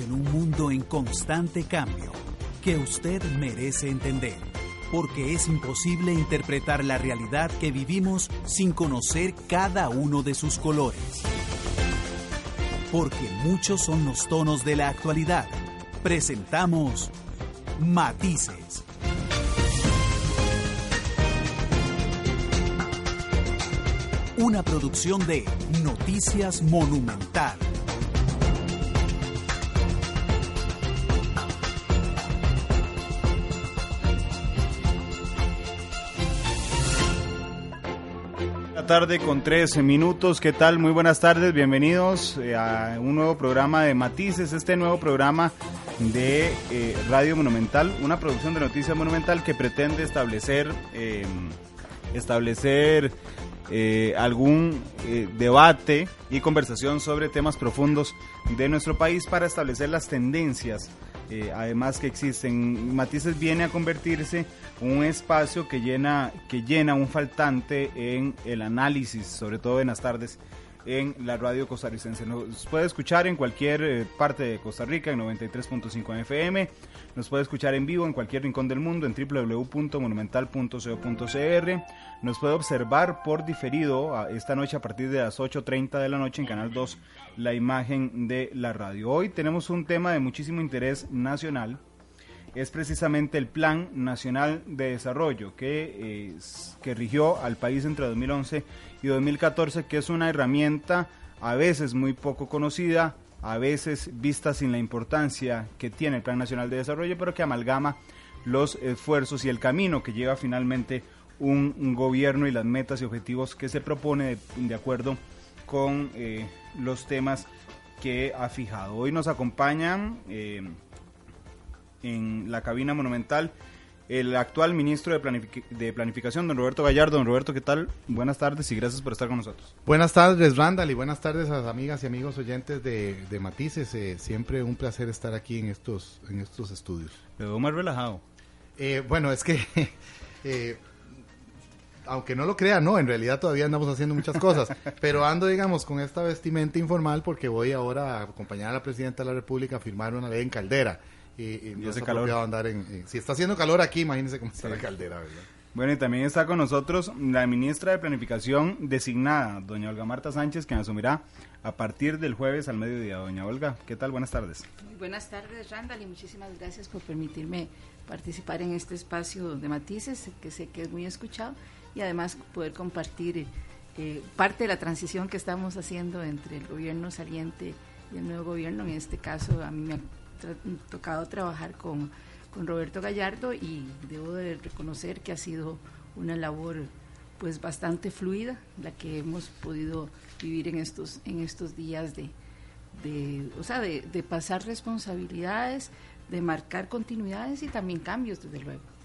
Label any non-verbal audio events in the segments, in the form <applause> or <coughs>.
En un mundo en constante cambio que usted merece entender, porque es imposible interpretar la realidad que vivimos sin conocer cada uno de sus colores. Porque muchos son los tonos de la actualidad. Presentamos Matices. Una producción de Noticias Monumental. Tarde con 13 minutos. ¿Qué tal? Muy buenas tardes. Bienvenidos eh, a un nuevo programa de Matices, este nuevo programa de eh, Radio Monumental, una producción de Noticias Monumental que pretende establecer, eh, establecer algún debate y conversación sobre temas profundos de nuestro país para establecer las tendencias eh, además que existen. Matices viene a convertirse un espacio que llena, que llena un faltante en el análisis, sobre todo en las tardes en la radio costarricense. Nos puede escuchar en cualquier eh, parte de Costa Rica en 93.5 FM. Nos puede escuchar en vivo en cualquier rincón del mundo en www.monumental.co.cr. Nos puede observar por diferido esta noche a partir de las 8.30 de la noche en Canal 2 la imagen de la radio. Hoy tenemos un tema de muchísimo interés nacional. Es precisamente el Plan Nacional de Desarrollo que, que rigió al país entre 2011 y 2014, que es una herramienta a veces muy poco conocida, a veces vista sin la importancia que tiene el Plan Nacional de Desarrollo, pero que amalgama los esfuerzos y el camino que lleva finalmente un, gobierno y las metas y objetivos que se propone de, acuerdo con eh, los temas que ha fijado. Hoy nos acompañan eh, en la cabina monumental el actual ministro de, Planificación, don Roberto Gallardo. Don Roberto, ¿qué tal? Buenas tardes y gracias por estar con nosotros. Buenas tardes, Randall, y buenas tardes a las amigas y amigos oyentes de, Matices. Eh, siempre un placer estar aquí en estos, en estos estudios. Me veo más relajado. Eh, bueno, es que, <laughs> eh, aunque no lo crea, no, en realidad todavía andamos haciendo muchas cosas, <laughs> pero ando, digamos, con esta vestimenta informal porque voy ahora a acompañar a la Presidenta de la República a firmar una ley en Caldera y, no se calor. andar en, Si está haciendo calor aquí, imagínense cómo está la caldera, ¿verdad? Bueno, y también está con nosotros la ministra de Planificación designada, doña Olga Marta Sánchez, quien asumirá a partir del jueves al mediodía. Doña Olga, ¿qué tal? Buenas tardes. Muy buenas tardes, Randall, y muchísimas gracias por permitirme participar en este espacio de matices, que sé que es muy escuchado, y además poder compartir eh, parte de la transición que estamos haciendo entre el gobierno saliente y el nuevo gobierno. En este caso, a mí me tocado trabajar con, con Roberto Gallardo y debo de reconocer que ha sido una labor pues bastante fluida la que hemos podido vivir en estos en estos días de, de o sea de, de, pasar responsabilidades de marcar continuidades y también cambios desde luego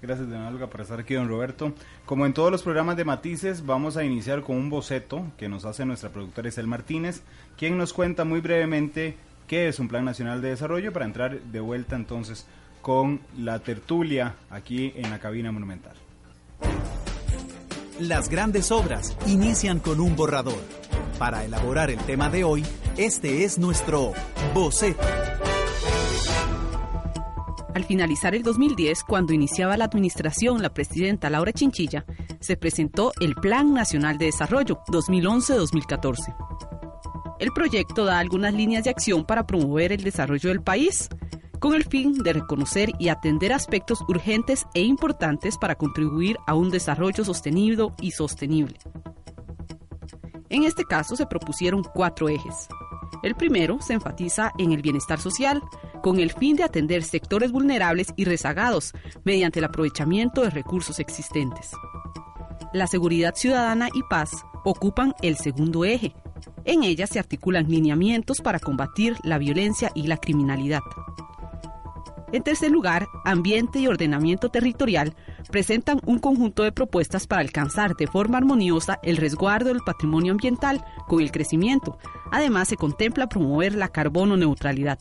Gracias, don Olga, por estar aquí, don Roberto. Como en todos los programas de Matices, vamos a iniciar con un boceto que nos hace nuestra productora Isel Martínez, quien nos cuenta muy brevemente qué es un Plan Nacional de Desarrollo para entrar de vuelta entonces con la tertulia aquí en la cabina monumental. Las grandes obras inician con un borrador. Para elaborar el tema de hoy, este es nuestro boceto. Al finalizar el 2010, cuando iniciaba la administración la presidenta Laura Chinchilla, se presentó el Plan Nacional de Desarrollo 2011-2014. El proyecto da algunas líneas de acción para promover el desarrollo del país, con el fin de reconocer y atender aspectos urgentes e importantes para contribuir a un desarrollo sostenido y sostenible. En este caso se propusieron cuatro ejes. El primero se enfatiza en el bienestar social, con el fin de atender sectores vulnerables y rezagados mediante el aprovechamiento de recursos existentes. La seguridad ciudadana y paz ocupan el segundo eje. En ella se articulan lineamientos para combatir la violencia y la criminalidad. En tercer lugar, Ambiente y Ordenamiento Territorial presentan un conjunto de propuestas para alcanzar de forma armoniosa el resguardo del patrimonio ambiental con el crecimiento. Además, se contempla promover la carbono neutralidad.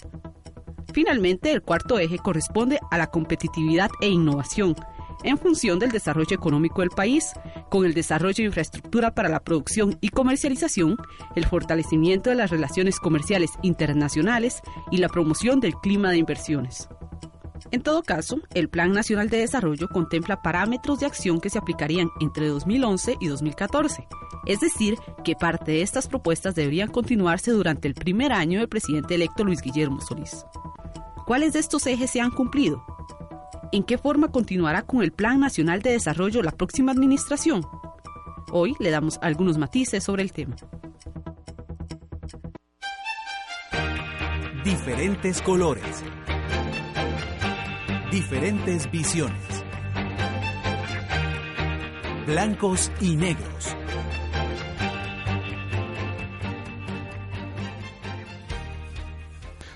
Finalmente, el cuarto eje corresponde a la competitividad e innovación, en función del desarrollo económico del país, con el desarrollo de infraestructura para la producción y comercialización, el fortalecimiento de las relaciones comerciales internacionales y la promoción del clima de inversiones. En todo caso, el Plan Nacional de Desarrollo contempla parámetros de acción que se aplicarían entre 2011 y 2014, es decir, que parte de estas propuestas deberían continuarse durante el primer año del presidente electo Luis Guillermo Solís. ¿Cuáles de estos ejes se han cumplido? ¿En qué forma continuará con el Plan Nacional de Desarrollo la próxima administración? Hoy le damos algunos matices sobre el tema. Diferentes colores Diferentes visiones. Blancos y negros.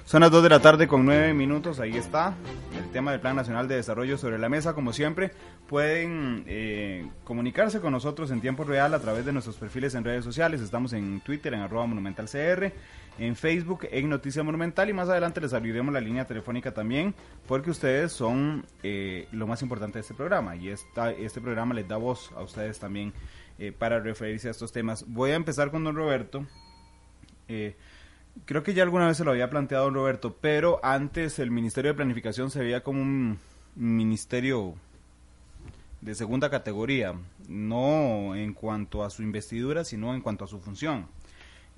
Son las 2 de la tarde con 9 minutos, ahí está el tema del Plan Nacional de Desarrollo sobre la mesa. Como siempre, pueden eh, comunicarse con nosotros en tiempo real a través de nuestros perfiles en redes sociales. Estamos en Twitter, en arroba monumentalcr, en Facebook, en Noticia Monumental y más adelante les abriremos la línea telefónica también porque ustedes son eh, lo más importante de este programa y esta, este programa les da voz a ustedes también eh, para referirse a estos temas. Voy a empezar con don Roberto. Eh, creo que ya alguna vez se lo había planteado don Roberto, pero antes el Ministerio de Planificación se veía como un ministerio de segunda categoría, no en cuanto a su investidura, sino en cuanto a su función.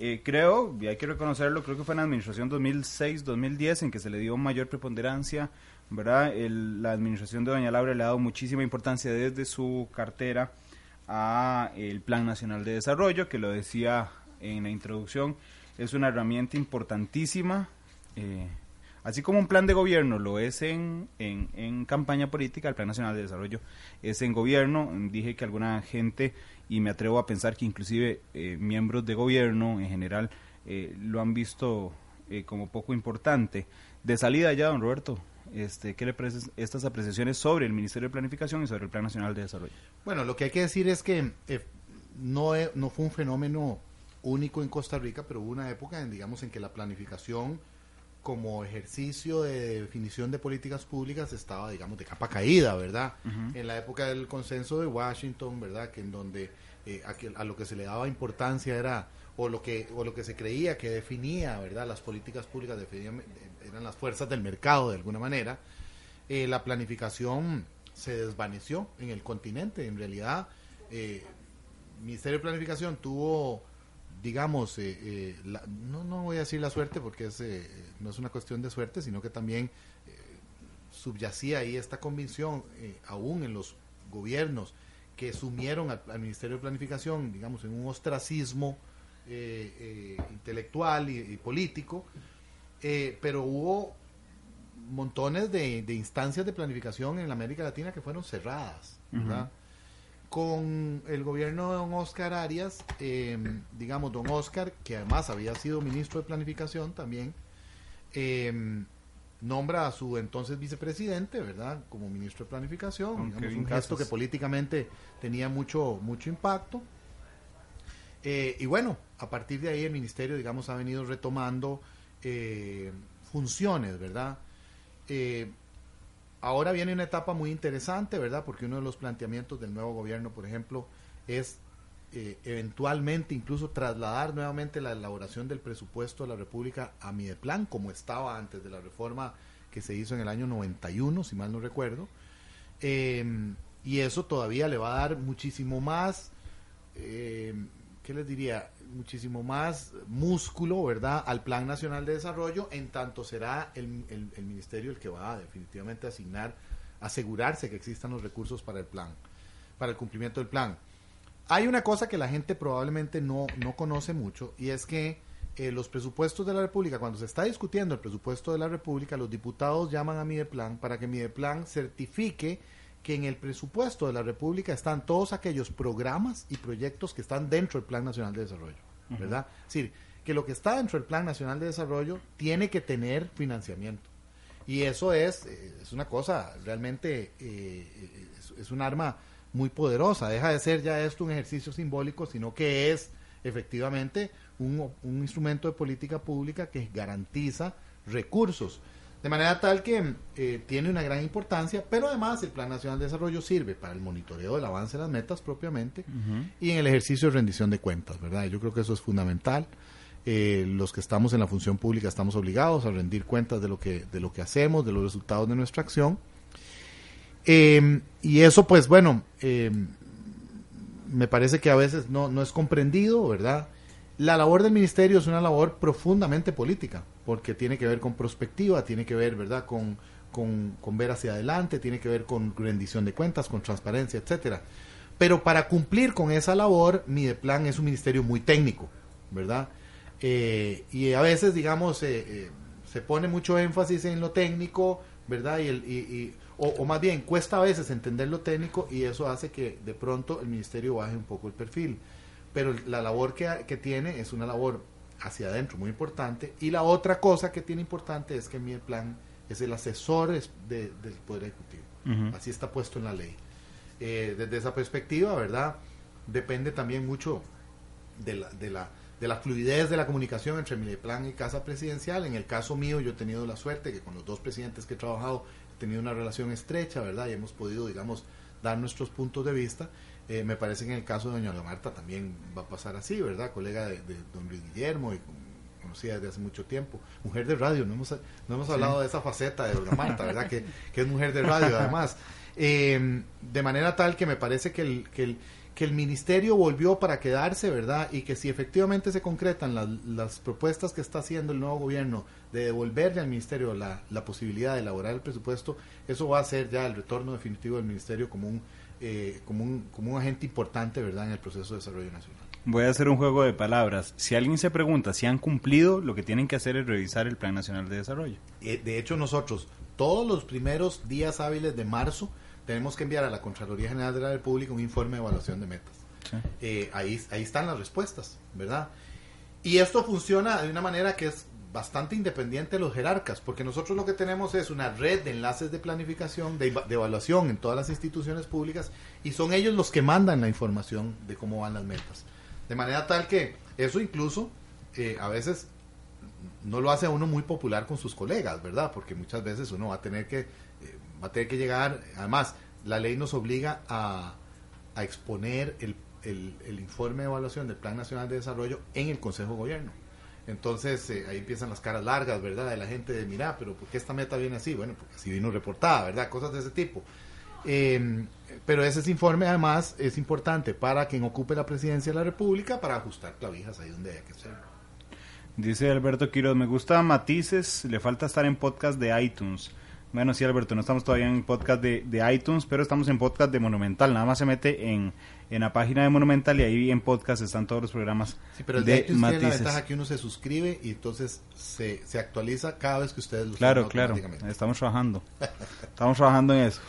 Eh, creo, y hay que reconocerlo, creo que fue en la administración 2006-2010 en que se le dio mayor preponderancia, ¿verdad? la administración de Doña Laura le ha dado muchísima importancia desde su cartera a el Plan Nacional de Desarrollo, que lo decía en la introducción, es una herramienta importantísima, eh, así como un plan de gobierno lo es en, en, en campaña política, el Plan Nacional de Desarrollo es en gobierno, dije que alguna gente y me atrevo a pensar que inclusive eh, miembros de gobierno en general eh, lo han visto eh, como poco importante. De salida ya, don Roberto, este, ¿qué le parecen estas apreciaciones sobre el Ministerio de Planificación y sobre el Plan Nacional de Desarrollo? Bueno, lo que hay que decir es que no, no fue un fenómeno único en Costa Rica, pero hubo una época en, digamos, en que la planificación como ejercicio de definición de políticas públicas estaba, digamos, de capa caída, ¿verdad? En la época del consenso de Washington, ¿verdad? Que en donde eh, a, lo que se le daba importancia era, o lo que, o lo que se creía que definía, ¿verdad? Las políticas públicas definían, eran las fuerzas del mercado, de alguna manera. Eh, la planificación se desvaneció en el continente. En realidad, eh, Ministerio de Planificación tuvo digamos, eh, eh, no, no voy a decir la suerte porque es, eh, no es una cuestión de suerte, sino que también subyacía ahí esta convicción, aún en los gobiernos que sumieron al, Ministerio de Planificación, digamos, en un ostracismo intelectual y, político, pero hubo montones de, instancias de planificación en la América Latina que fueron cerradas. Con el gobierno de don Oscar Arias, em, digamos, don Oscar, que además había sido ministro de Planificación también, em, nombra a su entonces vicepresidente, ¿verdad?, como ministro de Planificación, digamos, un gesto que políticamente tenía mucho, mucho impacto. Eh, y bueno, a partir de ahí el ministerio, digamos, ha venido retomando eh, funciones, ¿verdad? Ahora viene una etapa muy interesante, ¿verdad? Porque uno de los planteamientos del nuevo gobierno, por ejemplo, es eh, eventualmente incluso trasladar nuevamente la elaboración del presupuesto de la República a Mideplan, como estaba antes de la reforma que se hizo en el año 91, si mal no recuerdo. Em, y eso todavía le va a dar muchísimo más, eh, ¿qué les diría? Muchísimo más músculo, ¿verdad?, al Plan Nacional de Desarrollo, en tanto será el, el, ministerio el que va a definitivamente asignar, asegurarse que existan los recursos para el plan, para el cumplimiento del plan. Hay una cosa que la gente probablemente no, no conoce mucho y es que eh, los presupuestos de la República, cuando se está discutiendo el presupuesto de la República, los diputados llaman a Mideplan para que Mideplan certifique que en el presupuesto de la República están todos aquellos programas y proyectos que están dentro del Plan Nacional de Desarrollo, ¿verdad? Es decir, que lo que está dentro del Plan Nacional de Desarrollo tiene que tener financiamiento. Y eso es, eh, es una cosa realmente, eh, es, es un arma muy poderosa. Deja de ser ya esto un ejercicio simbólico, sino que es efectivamente un, un instrumento de política pública que garantiza recursos. De manera tal que eh, tiene una gran importancia, pero además el Plan Nacional de Desarrollo sirve para el monitoreo del avance de las metas propiamente y en el ejercicio de rendición de cuentas, ¿verdad? Yo creo que eso es fundamental. Eh, los que estamos en la función pública estamos obligados a rendir cuentas de lo que, de lo que hacemos, de los resultados de nuestra acción. Eh, y eso, pues bueno, eh, me parece que a veces no, no es comprendido, ¿verdad? La labor del ministerio es una labor profundamente política, porque tiene que ver con prospectiva, tiene que ver, ¿verdad?, con, con, con ver hacia adelante, tiene que ver con rendición de cuentas, con transparencia, etcétera. Pero para cumplir con esa labor, Mideplan es un ministerio muy técnico, ¿verdad? Eh, y a veces, digamos, eh, eh, se pone mucho énfasis en lo técnico, ¿verdad? Y, el, y, y o, o, más bien, cuesta a veces entender lo técnico y eso hace que de pronto el ministerio baje un poco el perfil. Pero la labor que, que tiene es una labor hacia adentro muy importante. Y la otra cosa que tiene importante es que mi plan es el asesor de, del Poder Ejecutivo. Uh -huh. Así está puesto en la ley. Eh, desde esa perspectiva, ¿verdad? Depende también mucho de la, de la, de la fluidez de la comunicación entre Mideplan y Casa Presidencial. En el caso mío, yo he tenido la suerte que con los dos presidentes que he trabajado he tenido una relación estrecha, ¿verdad? Y hemos podido, digamos, dar nuestros puntos de vista. Eh, me parece que en el caso de doña Marta también va a pasar así, ¿verdad? Colega de, de don Luis Guillermo y conocida desde hace mucho tiempo. Mujer de radio, no hemos, no hemos sí. hablado de esa faceta de doña Marta, ¿verdad? que, que, es mujer de radio además. Eh, de manera tal que me parece que el, que el, que el ministerio volvió para quedarse, ¿verdad? Y que si efectivamente se concretan las, las propuestas que está haciendo el nuevo gobierno de devolverle al ministerio la, la posibilidad de elaborar el presupuesto, eso va a ser ya el retorno definitivo del ministerio como un eh, como, un, como un agente importante verdad en el proceso de desarrollo nacional. Voy a hacer un juego de palabras. Si alguien se pregunta si han cumplido, lo que tienen que hacer es revisar el Plan Nacional de Desarrollo. Eh, de hecho, nosotros todos los primeros días hábiles de marzo tenemos que enviar a la Contraloría General de la República un informe de evaluación de metas. Sí. Eh, ahí, ahí están las respuestas, ¿verdad? Y esto funciona de una manera que es bastante independiente de los jerarcas, porque nosotros lo que tenemos es una red de enlaces de planificación, de, evaluación en todas las instituciones públicas, y son ellos los que mandan la información de cómo van las metas. De manera tal que eso incluso eh, a veces no lo hace a uno muy popular con sus colegas, ¿verdad? Porque muchas veces uno va a tener que, eh, va a tener que llegar, además, la ley nos obliga a, a exponer el, el, el informe de evaluación del Plan Nacional de Desarrollo en el Consejo de Gobierno. Entonces eh, ahí empiezan las caras largas, ¿verdad? De la gente de, mira, pero ¿por qué esta meta viene así? Bueno, porque así vino reportada, ¿verdad? Cosas de ese tipo. Eh, pero ese informe además es importante para quien ocupe la presidencia de la República para ajustar clavijas ahí donde haya que hacerlo. Dice Alberto Quiroz, me gusta matices, le falta estar en podcast de iTunes. Bueno, sí, Alberto, no estamos todavía en podcast de, de iTunes, pero estamos en podcast de Monumental. Nada más se mete en, en la página de Monumental y ahí en podcast están todos los programas sí, pero el de, de matices. Tiene la ventaja que uno se suscribe y entonces se, se actualiza cada vez que ustedes lo Claro, claro, estamos trabajando. estamos trabajando en eso.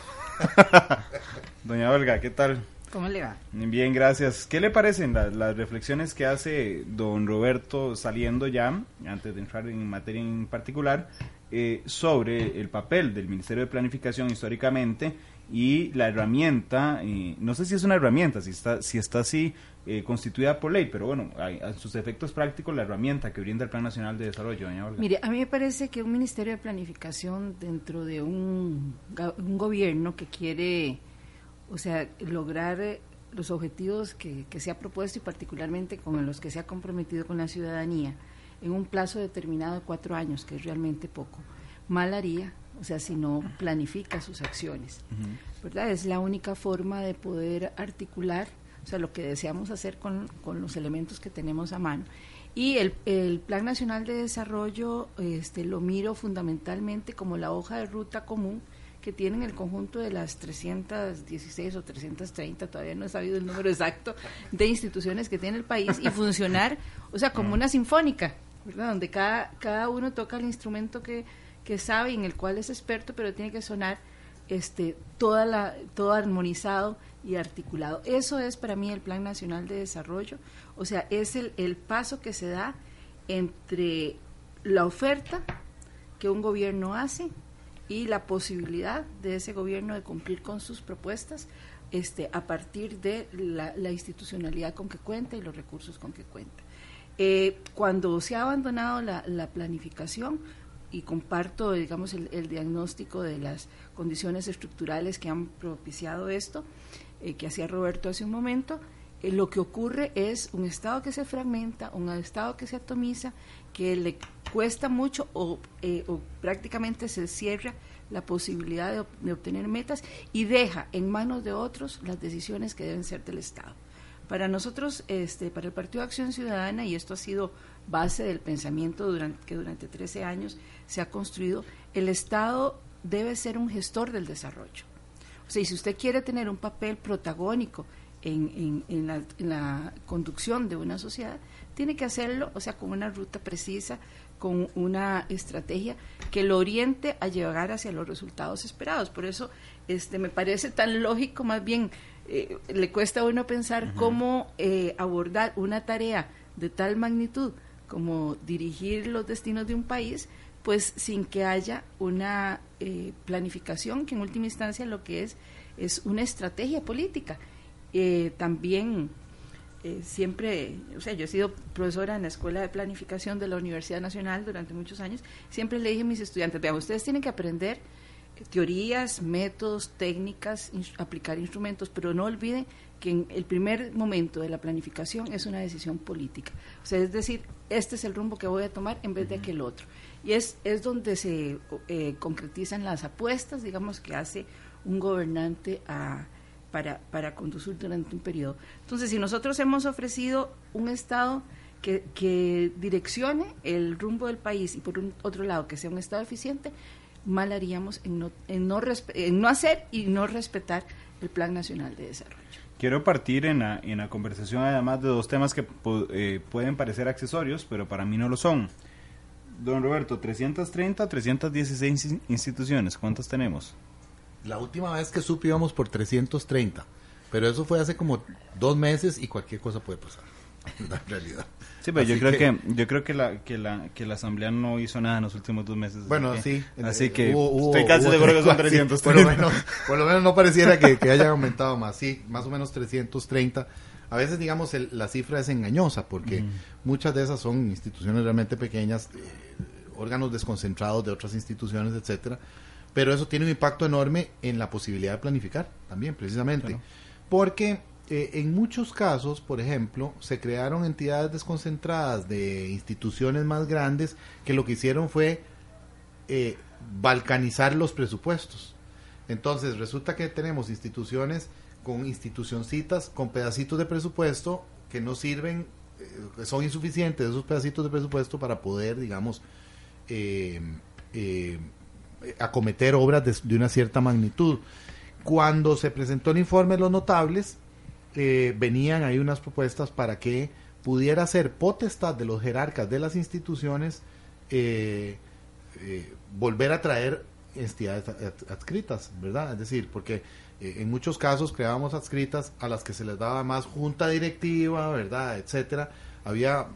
<laughs> Doña Olga, ¿qué tal? ¿Cómo le va? Bien, gracias. ¿Qué le parecen las, las, reflexiones que hace don Roberto saliendo ya, antes de entrar en materia en particular, eh, sobre el papel del Ministerio de Planificación históricamente y la herramienta, eh, no sé si es una herramienta, si está, si está así eh, constituida por ley, pero bueno, hay, a sus efectos prácticos la herramienta que brinda el Plan Nacional de Desarrollo, doña Olga. Mire, a mí me parece que un Ministerio de Planificación dentro de un, gobierno que quiere, o sea, lograr los objetivos que, que se ha propuesto y particularmente con los que se ha comprometido con la ciudadanía en un plazo determinado de cuatro años, que es realmente poco, mal haría o sea, si no planifica sus acciones, uh -huh. ¿verdad? Es la única forma de poder articular, o sea, lo que deseamos hacer con, con los elementos que tenemos a mano. Y el, el, Plan Nacional de Desarrollo este, lo miro fundamentalmente como la hoja de ruta común que tienen el conjunto de las 316 o 330, todavía no he sabido el número exacto, de instituciones que tiene el país y funcionar, o sea, como una sinfónica, ¿verdad? Donde cada, cada uno toca el instrumento que, que sabe y en el cual es experto, pero tiene que sonar este, toda la, todo armonizado y articulado. Eso es para mí el Plan Nacional de Desarrollo, o sea, es el, el paso que se da entre la oferta que un gobierno hace y la posibilidad de ese gobierno de cumplir con sus propuestas este, a partir de la, institucionalidad con que cuenta y los recursos con que cuenta. Eh, cuando se ha abandonado la, planificación, y comparto, digamos, el, diagnóstico de las condiciones estructurales que han propiciado esto, eh, que hacía Roberto hace un momento, eh, lo que ocurre es un Estado que se fragmenta, un Estado que se atomiza, que le cuesta mucho o, o prácticamente se cierra la posibilidad de, obtener metas y deja en manos de otros las decisiones que deben ser del Estado. Para nosotros, este, para el Partido de Acción Ciudadana, y esto ha sido base del pensamiento durante, que durante 13 años se ha construido, el Estado debe ser un gestor del desarrollo. O sea, y si usted quiere tener un papel protagónico en, en, la, en, la, conducción de una sociedad, tiene que hacerlo, o sea, con una ruta precisa, con una estrategia que lo oriente a llegar hacia los resultados esperados. Por eso este, me parece tan lógico, más bien eh, le cuesta a uno pensar cómo eh, abordar una tarea de tal magnitud como dirigir los destinos de un país, pues sin que haya una eh, planificación que en última instancia lo que es es una estrategia política. también eh, siempre, o sea, yo he sido profesora en la Escuela de Planificación de la Universidad Nacional durante muchos años, siempre le dije a mis estudiantes, vean, ustedes tienen que aprender teorías, métodos, técnicas, aplicar instrumentos, pero no olviden que en el primer momento de la planificación es una decisión política. O sea, es decir, este es el rumbo que voy a tomar en vez de aquel otro. Y es, es donde se eh, concretizan las apuestas, digamos, que hace un gobernante a para, para conducir durante un periodo. Entonces, si nosotros hemos ofrecido un Estado que, que direccione el rumbo del país y por un, otro lado que sea un Estado eficiente, mal haríamos en no, en no, en no hacer y no respetar el Plan Nacional de Desarrollo. Quiero partir en la, en la conversación además de dos temas que eh, pueden parecer accesorios, pero para mí no lo son. Don Roberto, 330 316 instituciones, ¿cuántas tenemos? La última vez que supe íbamos por 330, pero eso fue hace como dos meses y cualquier cosa puede pasar, <laughs> en realidad. Sí, pero yo creo que, yo creo que la que la que la asamblea no hizo nada en los últimos dos meses. Bueno, sí. Así que estoy casi seguro que son 330. por, lo menos, por lo menos no pareciera que, que hayan aumentado más. Sí, más o menos 330. A veces, digamos, la cifra es engañosa porque muchas de esas son instituciones realmente pequeñas, eh, órganos desconcentrados de otras instituciones, etcétera pero eso tiene un impacto enorme en la posibilidad de planificar también, precisamente. Porque eh, en muchos casos, por ejemplo, se crearon entidades desconcentradas de instituciones más grandes que lo que hicieron fue eh, balcanizar los presupuestos. Entonces, resulta que tenemos instituciones con institucioncitas, con pedacitos de presupuesto que no sirven, eh, son insuficientes esos pedacitos de presupuesto para poder, digamos, eh, acometer obras de, una cierta magnitud. Cuando se presentó el informe de los notables, eh, venían ahí unas propuestas para que pudiera ser potestad de los jerarcas de las instituciones eh, eh, volver a traer entidades adscritas, ¿verdad? Es decir, porque en muchos casos creábamos adscritas a las que se les daba más junta directiva, ¿verdad? Etcétera. Había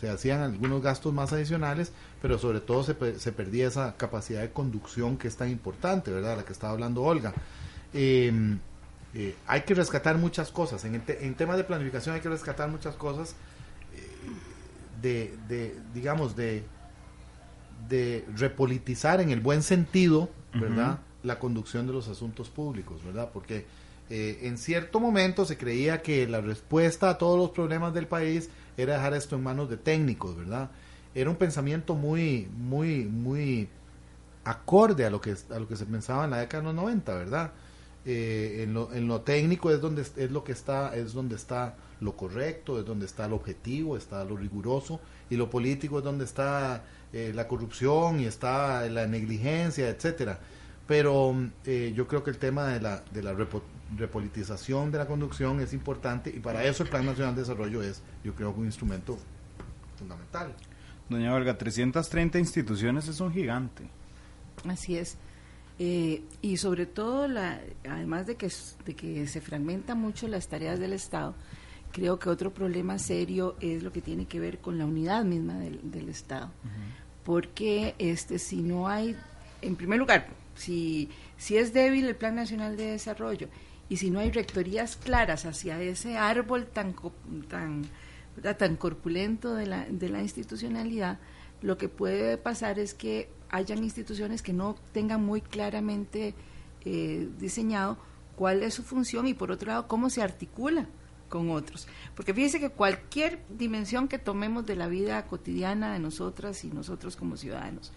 se hacían algunos gastos más adicionales, pero sobre todo se, se perdía esa capacidad de conducción que es tan importante, ¿verdad? La que estaba hablando Olga. Em, eh, hay que rescatar muchas cosas. En, en temas de planificación hay que rescatar muchas cosas eh, de, de, digamos, de, de repolitizar en el buen sentido, ¿verdad? La conducción de los asuntos públicos, ¿verdad? Porque eh, en cierto momento se creía que la respuesta a todos los problemas del país era dejar esto en manos de técnicos, ¿verdad? Era un pensamiento muy, muy, muy acorde a lo que, a lo que se pensaba en la década de los 90, ¿verdad? Eh, en, lo, en lo técnico es donde es lo que está, es donde está lo correcto, es donde está el objetivo, está lo riguroso, y lo político es donde está eh, la corrupción y está la negligencia, etcétera. Pero eh, yo creo que el tema de la, de la repolitización de la conducción es importante y para eso el Plan Nacional de Desarrollo es, yo creo, un instrumento fundamental. Doña Olga, 330 instituciones es un gigante. Así es. Eh, y sobre todo, la, además de que, de que se fragmentan mucho las tareas del Estado, creo que otro problema serio es lo que tiene que ver con la unidad misma del, Estado. Porque este, si no hay, en primer lugar, si, si es débil el Plan Nacional de Desarrollo y si no hay rectorías claras hacia ese árbol tan, tan, tan corpulento de la, de la institucionalidad, lo que puede pasar es que hayan instituciones que no tengan muy claramente eh, diseñado cuál es su función y por otro lado cómo se articula con otros. Porque fíjese que cualquier dimensión que tomemos de la vida cotidiana de nosotras y nosotros como ciudadanos,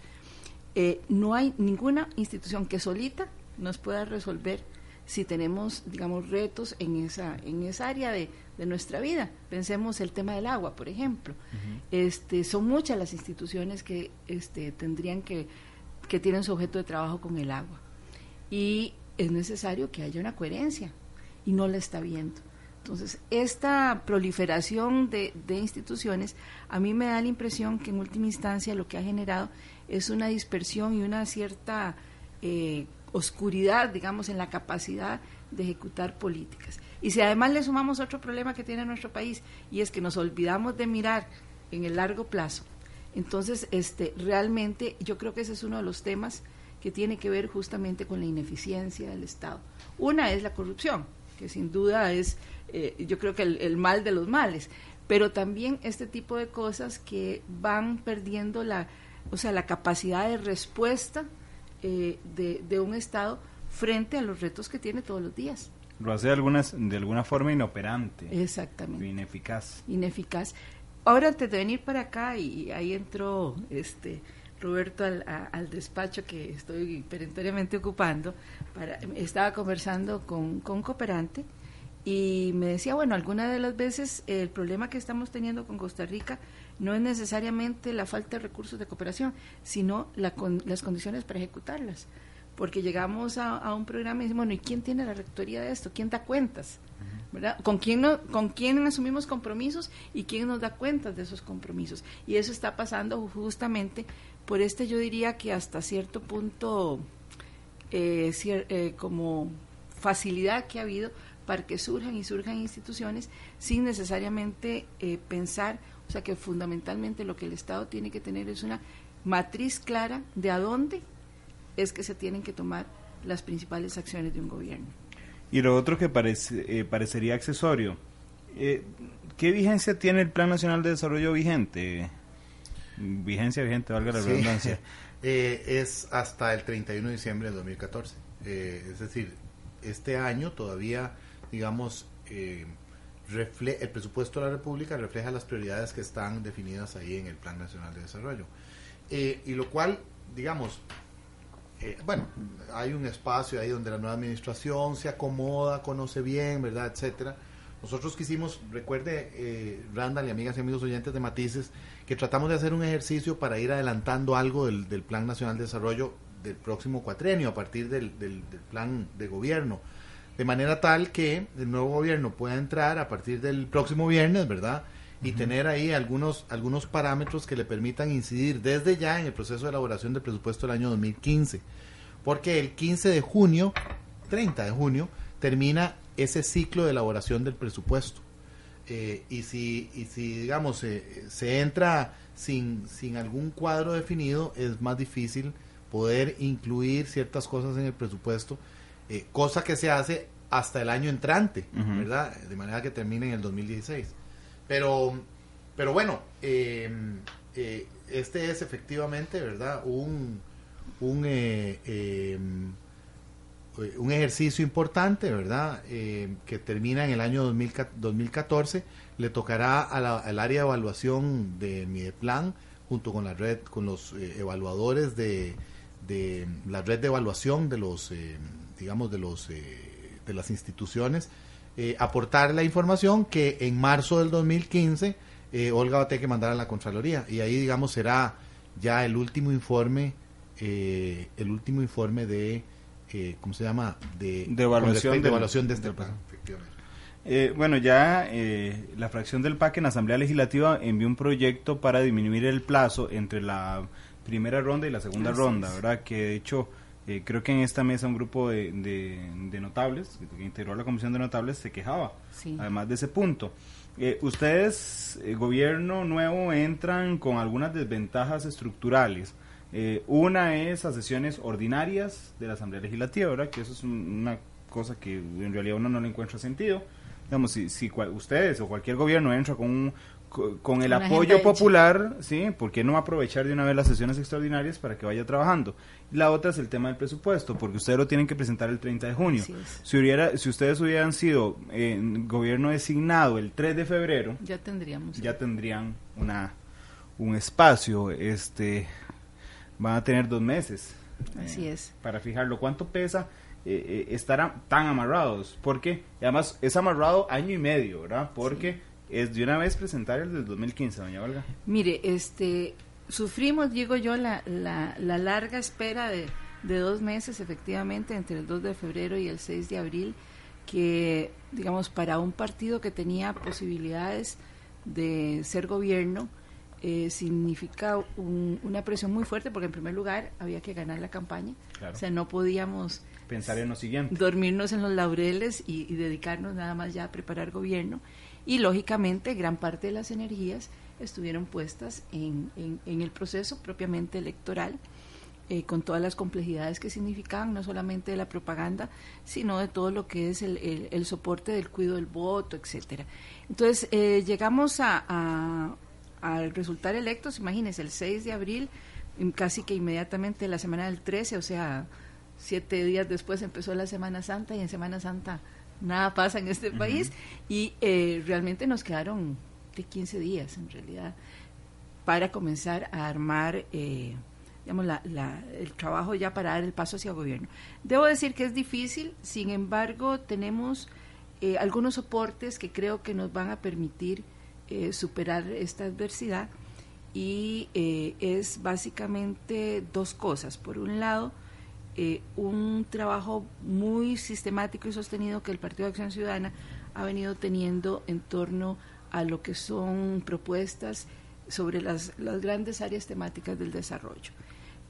eh, no hay ninguna institución que solita nos pueda resolver si tenemos, digamos, retos en esa, en esa área de, nuestra vida. Pensemos el tema del agua, por ejemplo. este, son muchas las instituciones que este, tendrían que, que tienen su objeto de trabajo con el agua. Y es necesario que haya una coherencia y no la está viendo. Entonces, esta proliferación de, de, instituciones, a mí me da la impresión que en última instancia lo que ha generado es una dispersión y una cierta eh, oscuridad, digamos, en la capacidad de ejecutar políticas. Y si además le sumamos otro problema que tiene nuestro país, y es que nos olvidamos de mirar en el largo plazo, entonces este, realmente yo creo que ese es uno de los temas que tiene que ver justamente con la ineficiencia del Estado. Una es la corrupción, que sin duda es, eh, yo creo que el, mal de los males, pero también este tipo de cosas que van perdiendo la, o sea, la capacidad de respuesta eh, de, un Estado frente a los retos que tiene todos los días. Lo hace de, algunas, de alguna forma inoperante. Exactamente. Ineficaz. Ineficaz. Ahora, antes de venir para acá, y ahí entró este Roberto al, al despacho que estoy perentoriamente ocupando, para, estaba conversando con, con un cooperante y me decía, bueno, alguna de las veces el problema que estamos teniendo con Costa Rica no es necesariamente la falta de recursos de cooperación, sino las condiciones para ejecutarlas. Porque llegamos a, un programa y decimos, bueno, ¿y quién tiene la rectoría de esto? ¿Quién da cuentas? ¿verdad? ¿Con, quién ¿Con quién asumimos compromisos y quién nos da cuentas de esos compromisos? Y eso está pasando justamente por este, yo diría que hasta cierto punto, eh, eh, como facilidad que ha habido para que surjan y surjan instituciones sin necesariamente eh, pensar o sea que fundamentalmente lo que el Estado tiene que tener es una matriz clara de a dónde es que se tienen que tomar las principales acciones de un gobierno. Y lo otro que parece, eh, parecería accesorio, eh, ¿qué vigencia tiene el Plan Nacional de Desarrollo vigente? Vigencia vigente, valga la redundancia. <laughs> Eh, es hasta el 31 de diciembre de 2014. es decir, este año todavía, digamos, el presupuesto de la República refleja las prioridades que están definidas ahí en el Plan Nacional de Desarrollo. Eh, y lo cual, digamos, eh, bueno, hay un espacio ahí donde la nueva administración se acomoda, conoce bien, ¿verdad?, etcétera. Nosotros quisimos, recuerde, eh, Randall y amigas y amigos oyentes de Matices, que tratamos de hacer un ejercicio para ir adelantando algo del, Plan Nacional de Desarrollo del próximo cuatrenio, a partir del, del plan de gobierno de manera tal que el nuevo gobierno pueda entrar a partir del próximo viernes, ¿verdad? Y tener ahí algunos, algunos parámetros que le permitan incidir desde ya en el proceso de elaboración del presupuesto del año 2015. Porque el 15 de junio, 30 de junio, termina ese ciclo de elaboración del presupuesto. Eh, y, si, y si, digamos, se entra sin, sin algún cuadro definido, es más difícil poder incluir ciertas cosas en el presupuesto eh, cosa que se hace hasta el año entrante, ¿verdad? De manera que termine en el 2016. Pero, pero bueno, em, eh, este es efectivamente, ¿verdad? Un, un, eh, em, un ejercicio importante, ¿verdad? Em, que termina en el año 2014. Le tocará al área de evaluación de Mideplan, junto con la red, con los evaluadores de, de la red de evaluación de los digamos, de, los, eh, de las instituciones, eh, aportar la información que en marzo del 2015 eh, Olga va a tener que mandar a la Contraloría y ahí, digamos, será ya el último informe, el último informe de, ¿cómo se llama? De, evaluación, de, evaluación de este plan. bueno, ya la fracción del PAC en la Asamblea Legislativa envió un proyecto para disminuir el plazo entre la primera ronda y la segunda ronda, ¿verdad? Que de hecho Eh, creo que en esta mesa un grupo de, de, notables, que integró la comisión de notables, se quejaba, además de ese punto. Eh, ustedes, el gobierno nuevo, entran con algunas desventajas estructurales. una es a sesiones ordinarias de la Asamblea Legislativa, ¿verdad? Que eso es una cosa que en realidad uno no le encuentra sentido. Digamos, si, si ustedes o cualquier gobierno entra con un, con el apoyo popular, ¿sí? ¿Por qué no aprovechar de una vez las sesiones extraordinarias para que vaya trabajando? La otra es el tema del presupuesto, porque ustedes lo tienen que presentar el 30 de junio. Si hubiera, si ustedes hubieran sido en gobierno designado el 3 de febrero, ya tendríamos. Ya tendrían una un espacio, este van a tener dos meses. Así eh, es. Para fijarlo. ¿Cuánto pesa eh, eh, estar tan amarrados? Porque además es amarrado año y medio, ¿verdad? Porque es de una vez presentar el del 2015, doña Olga. Mire, este, sufrimos, digo yo, la, la, larga espera de, de, dos meses, efectivamente, entre el 2 de febrero y el 6 de abril, que, digamos, para un partido que tenía posibilidades de ser gobierno, eh, significa una presión muy fuerte, porque en primer lugar había que ganar la campaña, o sea, no podíamos pensar en lo siguiente. Dormirnos en los laureles y, y dedicarnos nada más ya a preparar gobierno y lógicamente gran parte de las energías estuvieron puestas en, en, el proceso propiamente electoral, eh, con todas las complejidades que significaban, no solamente de la propaganda, sino de todo lo que es el, el, soporte del cuidado del voto, etcétera. Entonces, eh, llegamos a, al resultar electos, imagínense, el 6 de abril, casi que inmediatamente la semana del 13, o sea, siete días después empezó la Semana Santa y en Semana Santa nada pasa en este país y eh, realmente nos quedaron de 15 días en realidad para comenzar a armar eh, digamos, la, el trabajo ya para dar el paso hacia el gobierno. Debo decir que es difícil, sin embargo tenemos eh, algunos soportes que creo que nos van a permitir superar esta adversidad y es básicamente dos cosas. Por un lado, eh, un trabajo muy sistemático y sostenido que el Partido de Acción Ciudadana ha venido teniendo en torno a lo que son propuestas sobre las, las grandes áreas temáticas del desarrollo.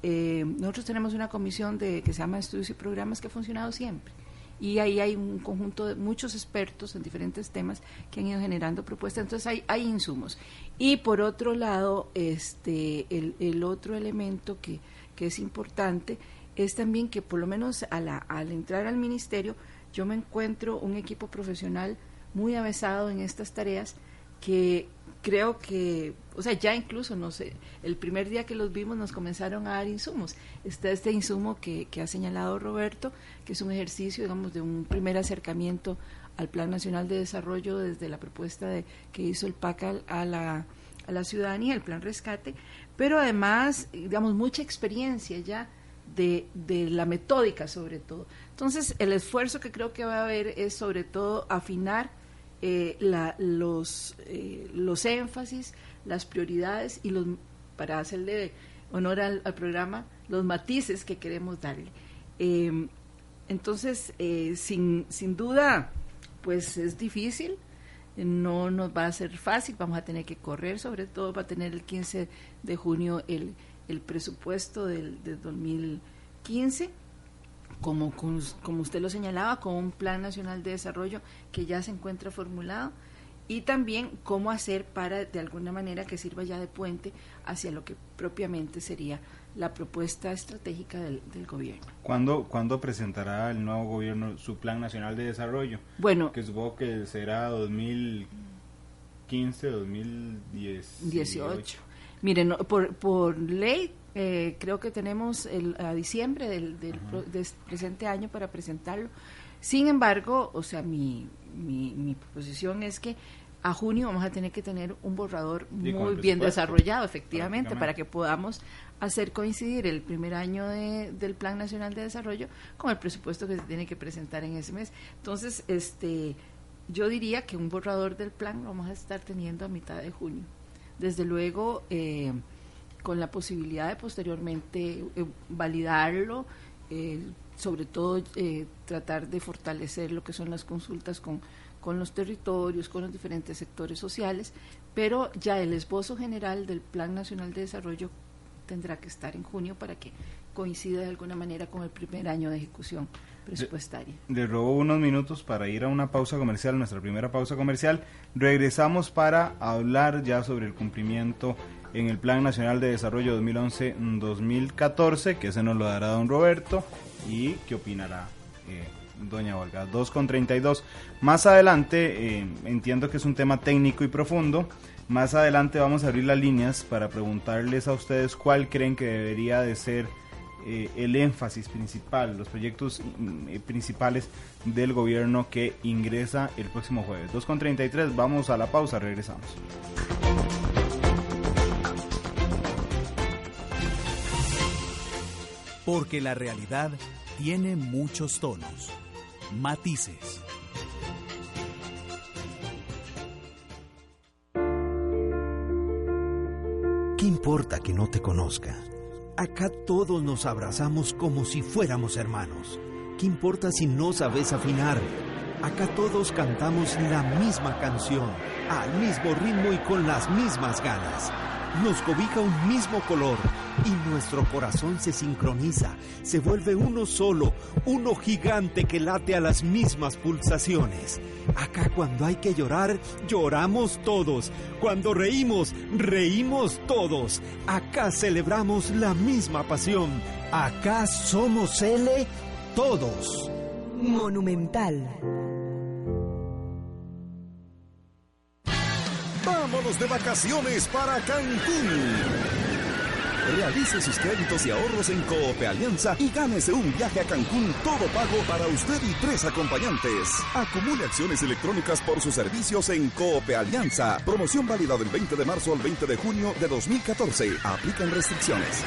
Eh, nosotros tenemos una comisión de, que se llama Estudios y Programas que ha funcionado siempre. Y ahí hay un conjunto de muchos expertos en diferentes temas que han ido generando propuestas. Entonces hay, hay insumos. Y por otro lado, este, el, el otro elemento que, que es importante es también que por lo menos a la, al entrar al ministerio yo me encuentro un equipo profesional muy avesado en estas tareas que creo que, o sea, ya incluso, no sé, el primer día que los vimos nos comenzaron a dar insumos. Está este insumo que, que ha señalado Roberto, que es un ejercicio, digamos, de un primer acercamiento al Plan Nacional de Desarrollo desde la propuesta de, que hizo el PAC a la, a la ciudadanía, el Plan Rescate, pero además, digamos, mucha experiencia ya de, la metódica sobre todo. Entonces, el esfuerzo que creo que va a haber es sobre todo afinar eh, los, eh, los énfasis, las prioridades y los, para hacerle honor al, programa, los matices que queremos darle. Em, entonces, eh, sin, sin duda, pues es difícil, no nos va a ser fácil, vamos a tener que correr, sobre todo para tener el 15 de junio el el presupuesto del, del 2015, como, como usted lo señalaba, con un plan nacional de desarrollo que ya se encuentra formulado y también cómo hacer para de alguna manera que sirva ya de puente hacia lo que propiamente sería la propuesta estratégica del, gobierno. ¿Cuándo, ¿Cuándo, presentará el nuevo gobierno su plan nacional de desarrollo? Bueno, que supongo que será 2015, 2018. Miren, por, por ley eh, creo que tenemos el, a diciembre del, presente año para presentarlo. Sin embargo, o sea, mi, mi, mi, proposición es que a junio vamos a tener que tener un borrador muy bien desarrollado, efectivamente, para que podamos hacer coincidir el primer año de, del Plan Nacional de Desarrollo con el presupuesto que se tiene que presentar en ese mes. Entonces, este, yo diría que un borrador del plan lo vamos a estar teniendo a mitad de junio desde luego eh, con la posibilidad de posteriormente eh, validarlo, eh, sobre todo tratar de fortalecer lo que son las consultas con, con los territorios, con los diferentes sectores sociales, pero ya el esbozo general del Plan Nacional de Desarrollo tendrá que estar en junio para que coincida de alguna manera con el primer año de ejecución presupuestaria. Le, robo unos minutos para ir a una pausa comercial, nuestra primera pausa comercial. Regresamos para hablar ya sobre el cumplimiento en el Plan Nacional de Desarrollo 2011-2014, que ese nos lo dará don Roberto, y qué opinará eh, doña Olga. 2 con 32. Más adelante, eh, entiendo que es un tema técnico y profundo. Más adelante vamos a abrir las líneas para preguntarles a ustedes cuál creen que debería de ser eh, el énfasis principal, los proyectos mm, principales del gobierno que ingresa el próximo jueves. 2 con 33, vamos a la pausa, regresamos. Porque la realidad tiene muchos tonos, matices. ¿Qué importa que no te conozca? Acá todos nos abrazamos como si fuéramos hermanos. ¿Qué importa si no sabes afinar? Acá todos cantamos la misma canción, al mismo ritmo y con las mismas ganas. Nos cobija un mismo color y nuestro corazón se sincroniza, se vuelve uno solo, uno gigante que late a las mismas pulsaciones. Acá cuando hay que llorar, lloramos todos. Cuando reímos, reímos todos. Acá celebramos la misma pasión. Acá somos L todos. Monumental. Vámonos de vacaciones para Cancún. Realice sus créditos y ahorros en Coope Alianza y gánese un viaje a Cancún todo pago para usted y tres acompañantes. Acumule acciones electrónicas por sus servicios en Coope Alianza. Promoción válida del 20 de marzo al 20 de junio de 2014. Aplican restricciones.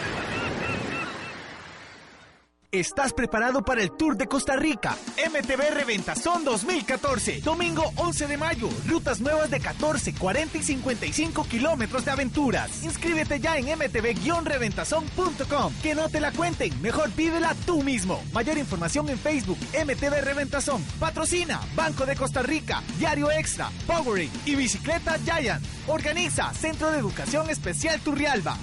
¿Estás preparado para el Tour de Costa Rica? MTB Reventazón 2014. Domingo 11 de mayo. Rutas nuevas de 14, 40 y 55 kilómetros de aventuras. Inscríbete ya en mtb-reventazón.com. Que no te la cuenten. Mejor pídela tú mismo. Mayor información en Facebook. MTB Reventazón. Patrocina Banco de Costa Rica. Diario Extra. Powerade y Bicicleta Giant. Organiza Centro de Educación Especial Turrialba.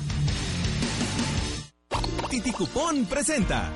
Titi Cupón presenta.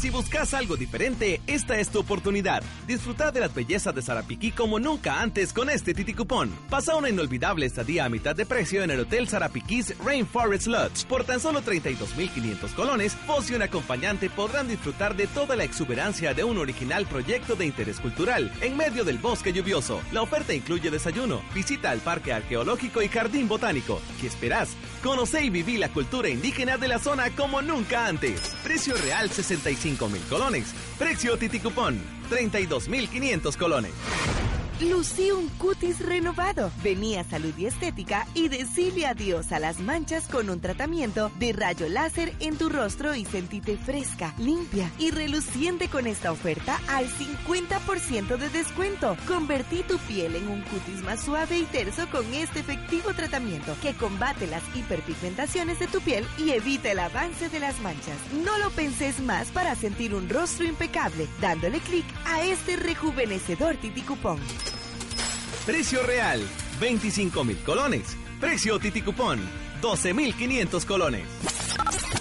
Si buscas algo diferente, esta es tu oportunidad. Disfrutar de las bellezas de Sarapiquí como nunca antes con este Titi Cupón. Pasa una inolvidable estadía a mitad de precio en el Hotel Sarapiquís Rainforest Lodge. Por tan solo 32.500 colones, vos y un acompañante podrán disfrutar de toda la exuberancia de un original proyecto de interés cultural en medio del bosque lluvioso. La oferta incluye desayuno, visita al Parque Arqueológico y Jardín Botánico. ¿Qué esperás? Conoce y viví la cultura indígena de la zona como nunca antes. Precio real 65 mil colones. Precio Titi Cupón, 32 mil 500 colones. Lucí un cutis renovado. Venía salud y estética y decirle adiós a las manchas con un tratamiento de rayo láser en tu rostro y sentite fresca, limpia y reluciente con esta oferta al 50% de descuento. Convertí tu piel en un cutis más suave y terso con este efectivo tratamiento que combate las hiperpigmentaciones de tu piel y evita el avance de las manchas. No lo penses más para sentir un rostro impecable, dándole clic a este rejuvenecedor Titicupón. Precio real, 25 mil colones. Precio Titicupón, 12 mil 500 colones.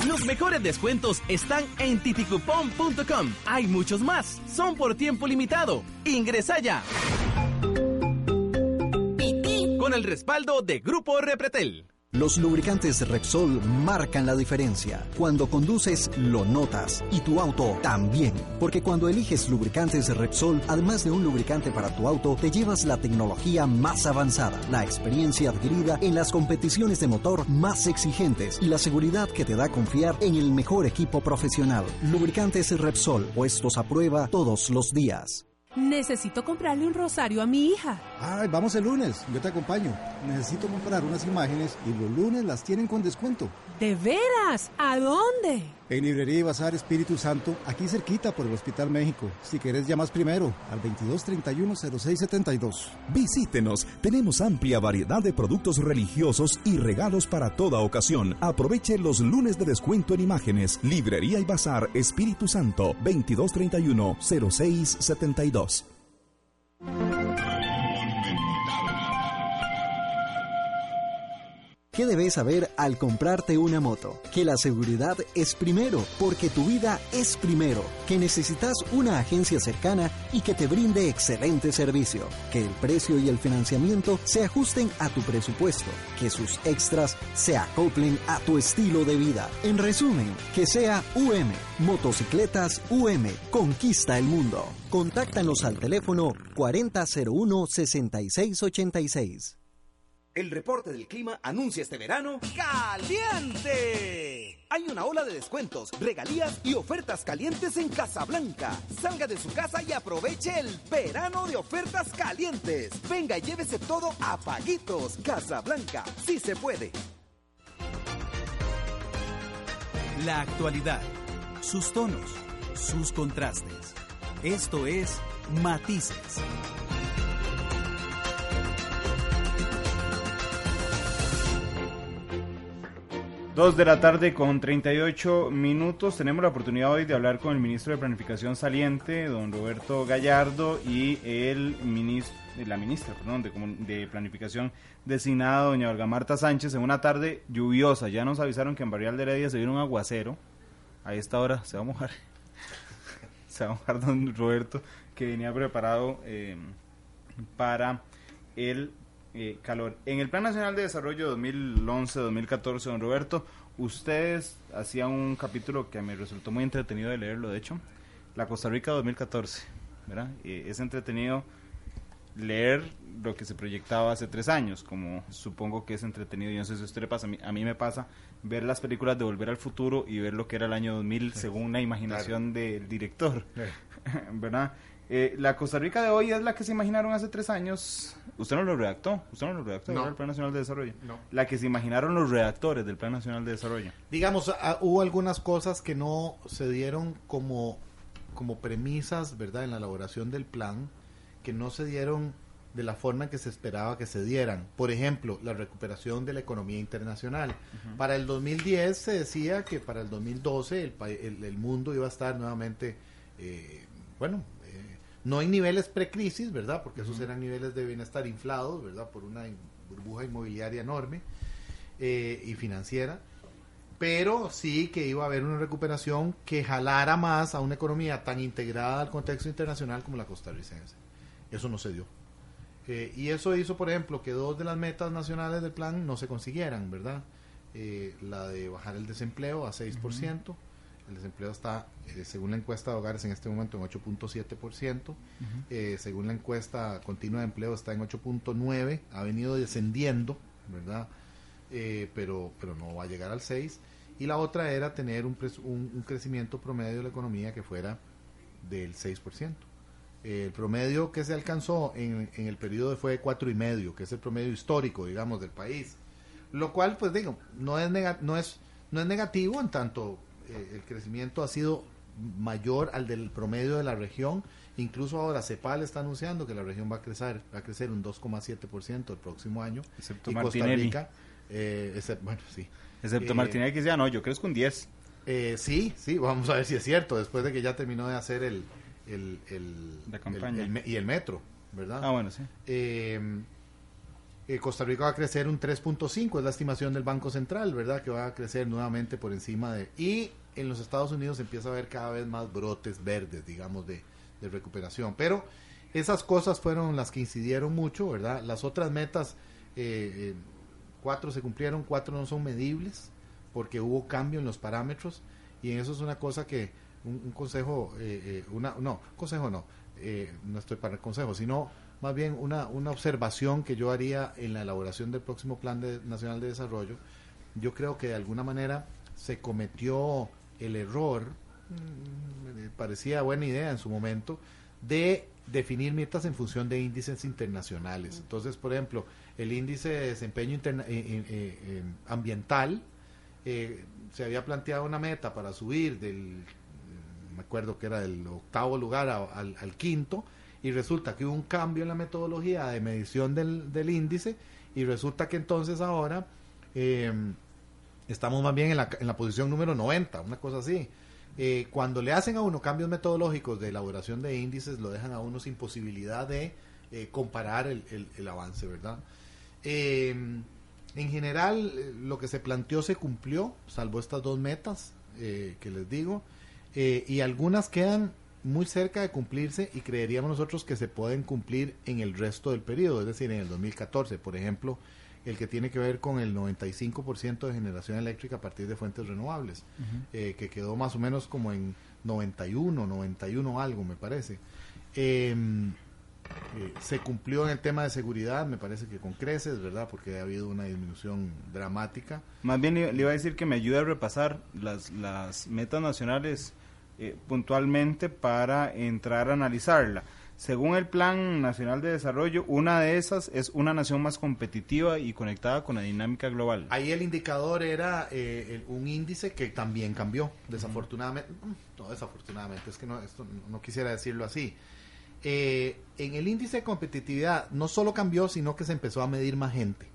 Los mejores descuentos están en titicupón.com. Hay muchos más. Son por tiempo limitado. Ingresa ya. Con el respaldo de Grupo Repretel. Los lubricantes Repsol marcan la diferencia. Cuando conduces, lo notas. Y tu auto también. Porque cuando eliges lubricantes Repsol, además de un lubricante para tu auto, te llevas la tecnología más avanzada, la experiencia adquirida en las competiciones de motor más exigentes y la seguridad que te da confiar en el mejor equipo profesional. Lubricantes Repsol, puestos a prueba todos los días. Necesito comprarle un rosario a mi hija. Ay, vamos el lunes, yo te acompaño. Necesito comprar unas imágenes y los lunes las tienen con descuento. ¿De veras? ¿A dónde? En Librería y Bazar Espíritu Santo, aquí cerquita por el Hospital México. Si querés, llamas primero al 2231-0672. Visítenos, tenemos amplia variedad de productos religiosos y regalos para toda ocasión. Aproveche los lunes de descuento en imágenes. Librería y Bazar Espíritu Santo, 2231-0672. ¿Qué debes saber al comprarte una moto? Que la seguridad es primero, porque tu vida es primero. Que necesitas una agencia cercana y que te brinde excelente servicio. Que el precio y el financiamiento se ajusten a tu presupuesto. Que sus extras se acoplen a tu estilo de vida. En resumen, que sea UM. Motocicletas UM. Conquista el mundo. Contáctanos al teléfono 4001-6686. El reporte del clima anuncia este verano caliente. Hay una ola de descuentos, regalías y ofertas calientes en Casablanca. Salga de su casa y aproveche el verano de ofertas calientes. Venga y llévese todo a paguitos. Casablanca, sí se puede. La actualidad, sus tonos, sus contrastes. Esto es Matices. Dos de la tarde con 38 minutos. Tenemos la oportunidad hoy de hablar con el ministro de Planificación saliente, don Roberto Gallardo, y el ministro, la ministra perdón, de, Planificación designada, doña Olga Marta Sánchez, en una tarde lluviosa. Ya nos avisaron que en Barrial de Heredia se viene un aguacero. A esta hora se va a mojar. <laughs> se va a mojar don Roberto, que venía preparado eh, para el eh, calor. En el Plan Nacional de Desarrollo 2011-2014, don Roberto, ustedes hacían un capítulo que me resultó muy entretenido de leerlo, de hecho, la Costa Rica 2014, ¿verdad? Eh, es entretenido leer lo que se proyectaba hace tres años, como supongo que es entretenido, yo no sé si a usted le pasa, a mí, a mí me pasa ver las películas de Volver al Futuro y ver lo que era el año 2000 según la imaginación del director, <laughs> ¿verdad? Eh, la Costa Rica de hoy es la que se imaginaron hace tres años. Usted no lo redactó, usted no lo redactó, No. el Plan Nacional de Desarrollo. No. La que se imaginaron los redactores del Plan Nacional de Desarrollo. Digamos, ah, hubo algunas cosas que no se dieron como, como premisas, ¿verdad? En la elaboración del plan, que no se dieron de la forma en que se esperaba que se dieran. Por ejemplo, la recuperación de la economía internacional. Para el 2010 se decía que para el 2012 el, pa- el, el mundo iba a estar nuevamente, eh, bueno, no en niveles precrisis, ¿verdad? Porque esos eran niveles de bienestar inflados, ¿verdad? Por una burbuja inmobiliaria enorme eh, y financiera pero sí que iba a haber una recuperación que jalara más a una economía tan integrada al contexto internacional como la costarricense. Eso no se dio. Eh, y eso hizo, por ejemplo, que dos de las metas nacionales del plan no se consiguieran, ¿verdad? Eh, la de bajar el desempleo a 6%. El desempleo está, eh, según la encuesta de hogares, en este momento en 8.7%. Eh, según la encuesta continua de empleo está en 8.9. Ha venido descendiendo, ¿verdad? Eh, pero, pero no va a llegar al 6. Y la otra era tener un, pres- un, un crecimiento promedio de la economía que fuera del 6%. Eh, el promedio que se alcanzó en, en el periodo fue de cuatro y medio, que es el promedio histórico, digamos, del país. Lo cual, pues digo, no es, nega- no es, no es negativo en tanto eh, el crecimiento ha sido mayor al del promedio de la región. Incluso ahora CEPAL está anunciando que la región va a crecer, va a crecer un 2,7% el próximo año. Excepto y Costa. Rica, eh, bueno, sí. Excepto Eh, Martinelli que decía, no, yo es con 10. eh, sí, sí, vamos a ver si es cierto, después de que ya terminó de hacer el, el, el- La campaña. el- y el metro, ¿verdad? Ah, bueno, sí. Eh, Costa Rica va a crecer un 3.5, es la estimación del Banco Central, ¿verdad? Que va a crecer nuevamente por encima de... Y en los Estados Unidos empieza a haber cada vez más brotes verdes, digamos, de, recuperación. Pero esas cosas fueron las que incidieron mucho, ¿verdad? Las otras metas, eh, eh, cuatro se cumplieron, cuatro no son medibles, porque hubo cambio en los parámetros, y eso es una cosa que un, un consejo, eh, eh, una, no, consejo no, eh, no estoy para el consejo, sino más bien una, una observación que yo haría en la elaboración del próximo Plan de- Nacional de Desarrollo. Yo creo que de alguna manera se cometió el error, mm, me parecía buena idea en su momento, de definir metas en función de índices internacionales. Entonces, por ejemplo, el índice de desempeño interna- eh, eh, eh, eh, ambiental, eh, se había planteado una meta para subir del, mm, me acuerdo que era del octavo lugar a- al, al quinto, y resulta que hubo un cambio en la metodología de medición del, del índice, y resulta que entonces ahora eh, estamos más bien en la, en la posición número 90, una cosa así. Eh, cuando le hacen a uno cambios metodológicos de elaboración de índices, lo dejan a uno sin posibilidad de eh, comparar el, el- avance, ¿verdad? Eh, En general, lo que se planteó se cumplió, salvo estas dos metas que les digo, y algunas quedan muy cerca de cumplirse y creeríamos nosotros que se pueden cumplir en el resto del periodo, es decir, en el 2014, por ejemplo, el que tiene que ver con el 95% de generación eléctrica a partir de fuentes renovables, eh, que quedó más o menos como en 91, 91 algo, me parece. Em, eh, se cumplió en el tema de seguridad, me parece que con creces, ¿verdad? Porque ha habido una disminución dramática. Más bien le, le iba a decir que me ayude a repasar las, las metas nacionales eh, puntualmente para entrar a analizarla. Según el Plan Nacional de Desarrollo, una de esas es una nación más competitiva y conectada con la dinámica global. Ahí el indicador era eh, el- un índice que también cambió, desafortunadamente. mm, No, desafortunadamente, es que no, esto no quisiera decirlo así. Eh, en el índice de competitividad no solo cambió, sino que se empezó a medir más gente.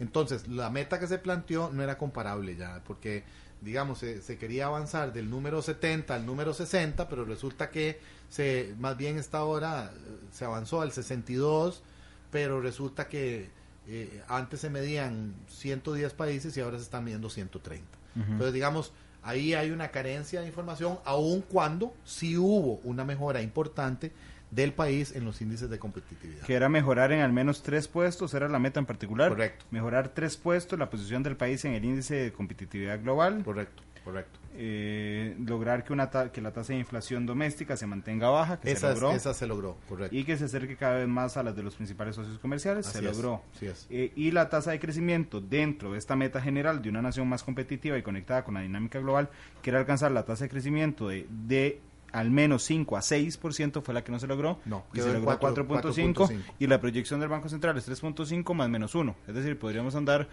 Entonces, la meta que se planteó no era comparable ya, porque, digamos, se, se quería avanzar del número 70 al número 60, pero resulta que se más bien esta hora eh, se avanzó al 62, pero resulta que eh, antes se medían 110 países y ahora se están midiendo 130. Ujú. Entonces, digamos, ahí hay una carencia de información, aun cuando sí hubo una mejora importante del país en los índices de competitividad. Que era mejorar en al menos tres puestos, era la meta en particular. Correcto. Mejorar tres puestos la posición del país en el índice de competitividad global. Correcto, correcto. Eh, lograr que, una ta- que la tasa de inflación doméstica se mantenga baja, que Esa, se logró. esa se logró, correcto. Y que se acerque cada vez más a las de los principales socios comerciales, se es, logró. es. Eh, y la tasa de crecimiento dentro de esta meta general de una nación más competitiva y conectada con la dinámica global, que era alcanzar la tasa de crecimiento de, de al menos 5 a 6% fue la que no se logró. No, y quedó se logró cuatro- 4.5 4.5. y la proyección del Banco Central es 3.5 más menos 1. Es decir, podríamos andar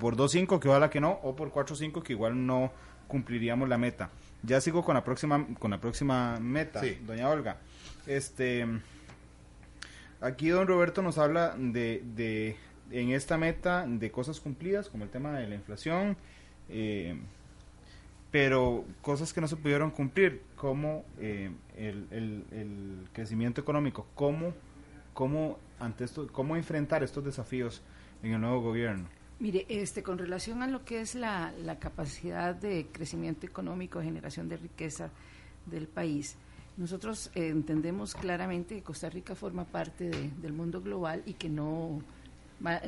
por 2.5 que ojalá que no o por 4.5 que igual no cumpliríamos la meta. Ya sigo con la próxima con la próxima meta, Sí. doña Olga. Este aquí don Roberto nos habla de, de en esta meta de cosas cumplidas como el tema de la inflación eh, pero cosas que no se pudieron cumplir como eh, el, el- crecimiento económico cómo cómo ante esto cómo enfrentar estos desafíos en el nuevo gobierno Mire, este, con relación a lo que es la, la capacidad de crecimiento económico, generación de riqueza del país, nosotros eh, entendemos claramente que Costa Rica forma parte de- del mundo global y que no,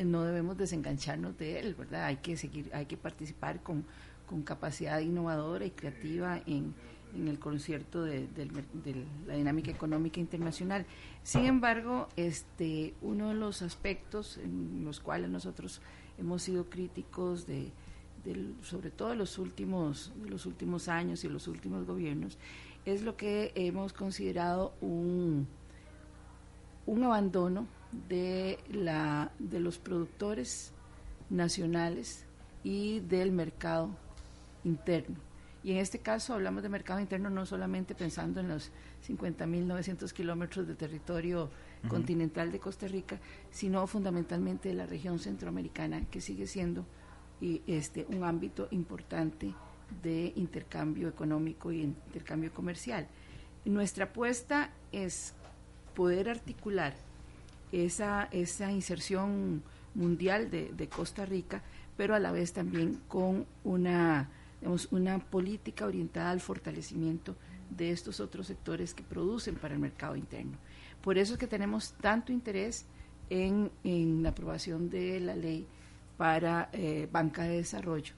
no debemos desengancharnos de él, ¿verdad? Hay que seguir, hay que participar con, con capacidad innovadora y creativa en, en el concierto de, de la dinámica económica internacional. Sin embargo, este, uno de los aspectos en los cuales nosotros hemos sido críticos de, del- sobre todo de los últimos de los últimos años y los últimos gobiernos es lo que hemos considerado un un abandono de la de los productores nacionales y del mercado interno. Y en este caso hablamos de mercado interno no solamente pensando en los 50.900 kilómetros de territorio continental de Costa Rica, sino fundamentalmente de la región centroamericana, que sigue siendo y, este, un ámbito importante de intercambio económico y intercambio comercial. Nuestra apuesta es poder articular esa, esa inserción mundial de, de Costa Rica, pero a la vez también con una, digamos, una política orientada al fortalecimiento de estos otros sectores que producen para el mercado interno. Por eso es que tenemos tanto interés en, la aprobación de la ley para eh, banca de desarrollo,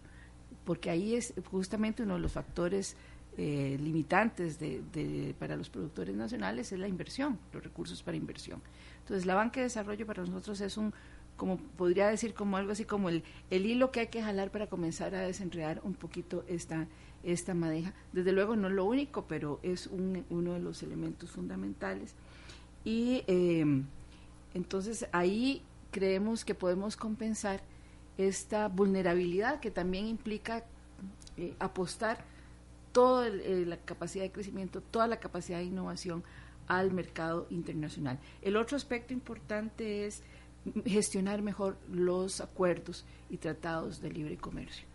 porque ahí es justamente uno de los factores eh, limitantes para los productores nacionales es la inversión, los recursos para inversión. Entonces, la banca de desarrollo para nosotros es un, como podría decir, como algo así como el, el hilo que hay que jalar para comenzar a desenredar un poquito esta, esta madeja. Desde luego no es lo único, pero es un- uno de los elementos fundamentales. Y eh, entonces ahí creemos que podemos compensar esta vulnerabilidad que también implica eh, apostar toda eh, la capacidad de crecimiento, toda la capacidad de innovación al mercado internacional. El otro aspecto importante es gestionar mejor los acuerdos y tratados de libre comercio.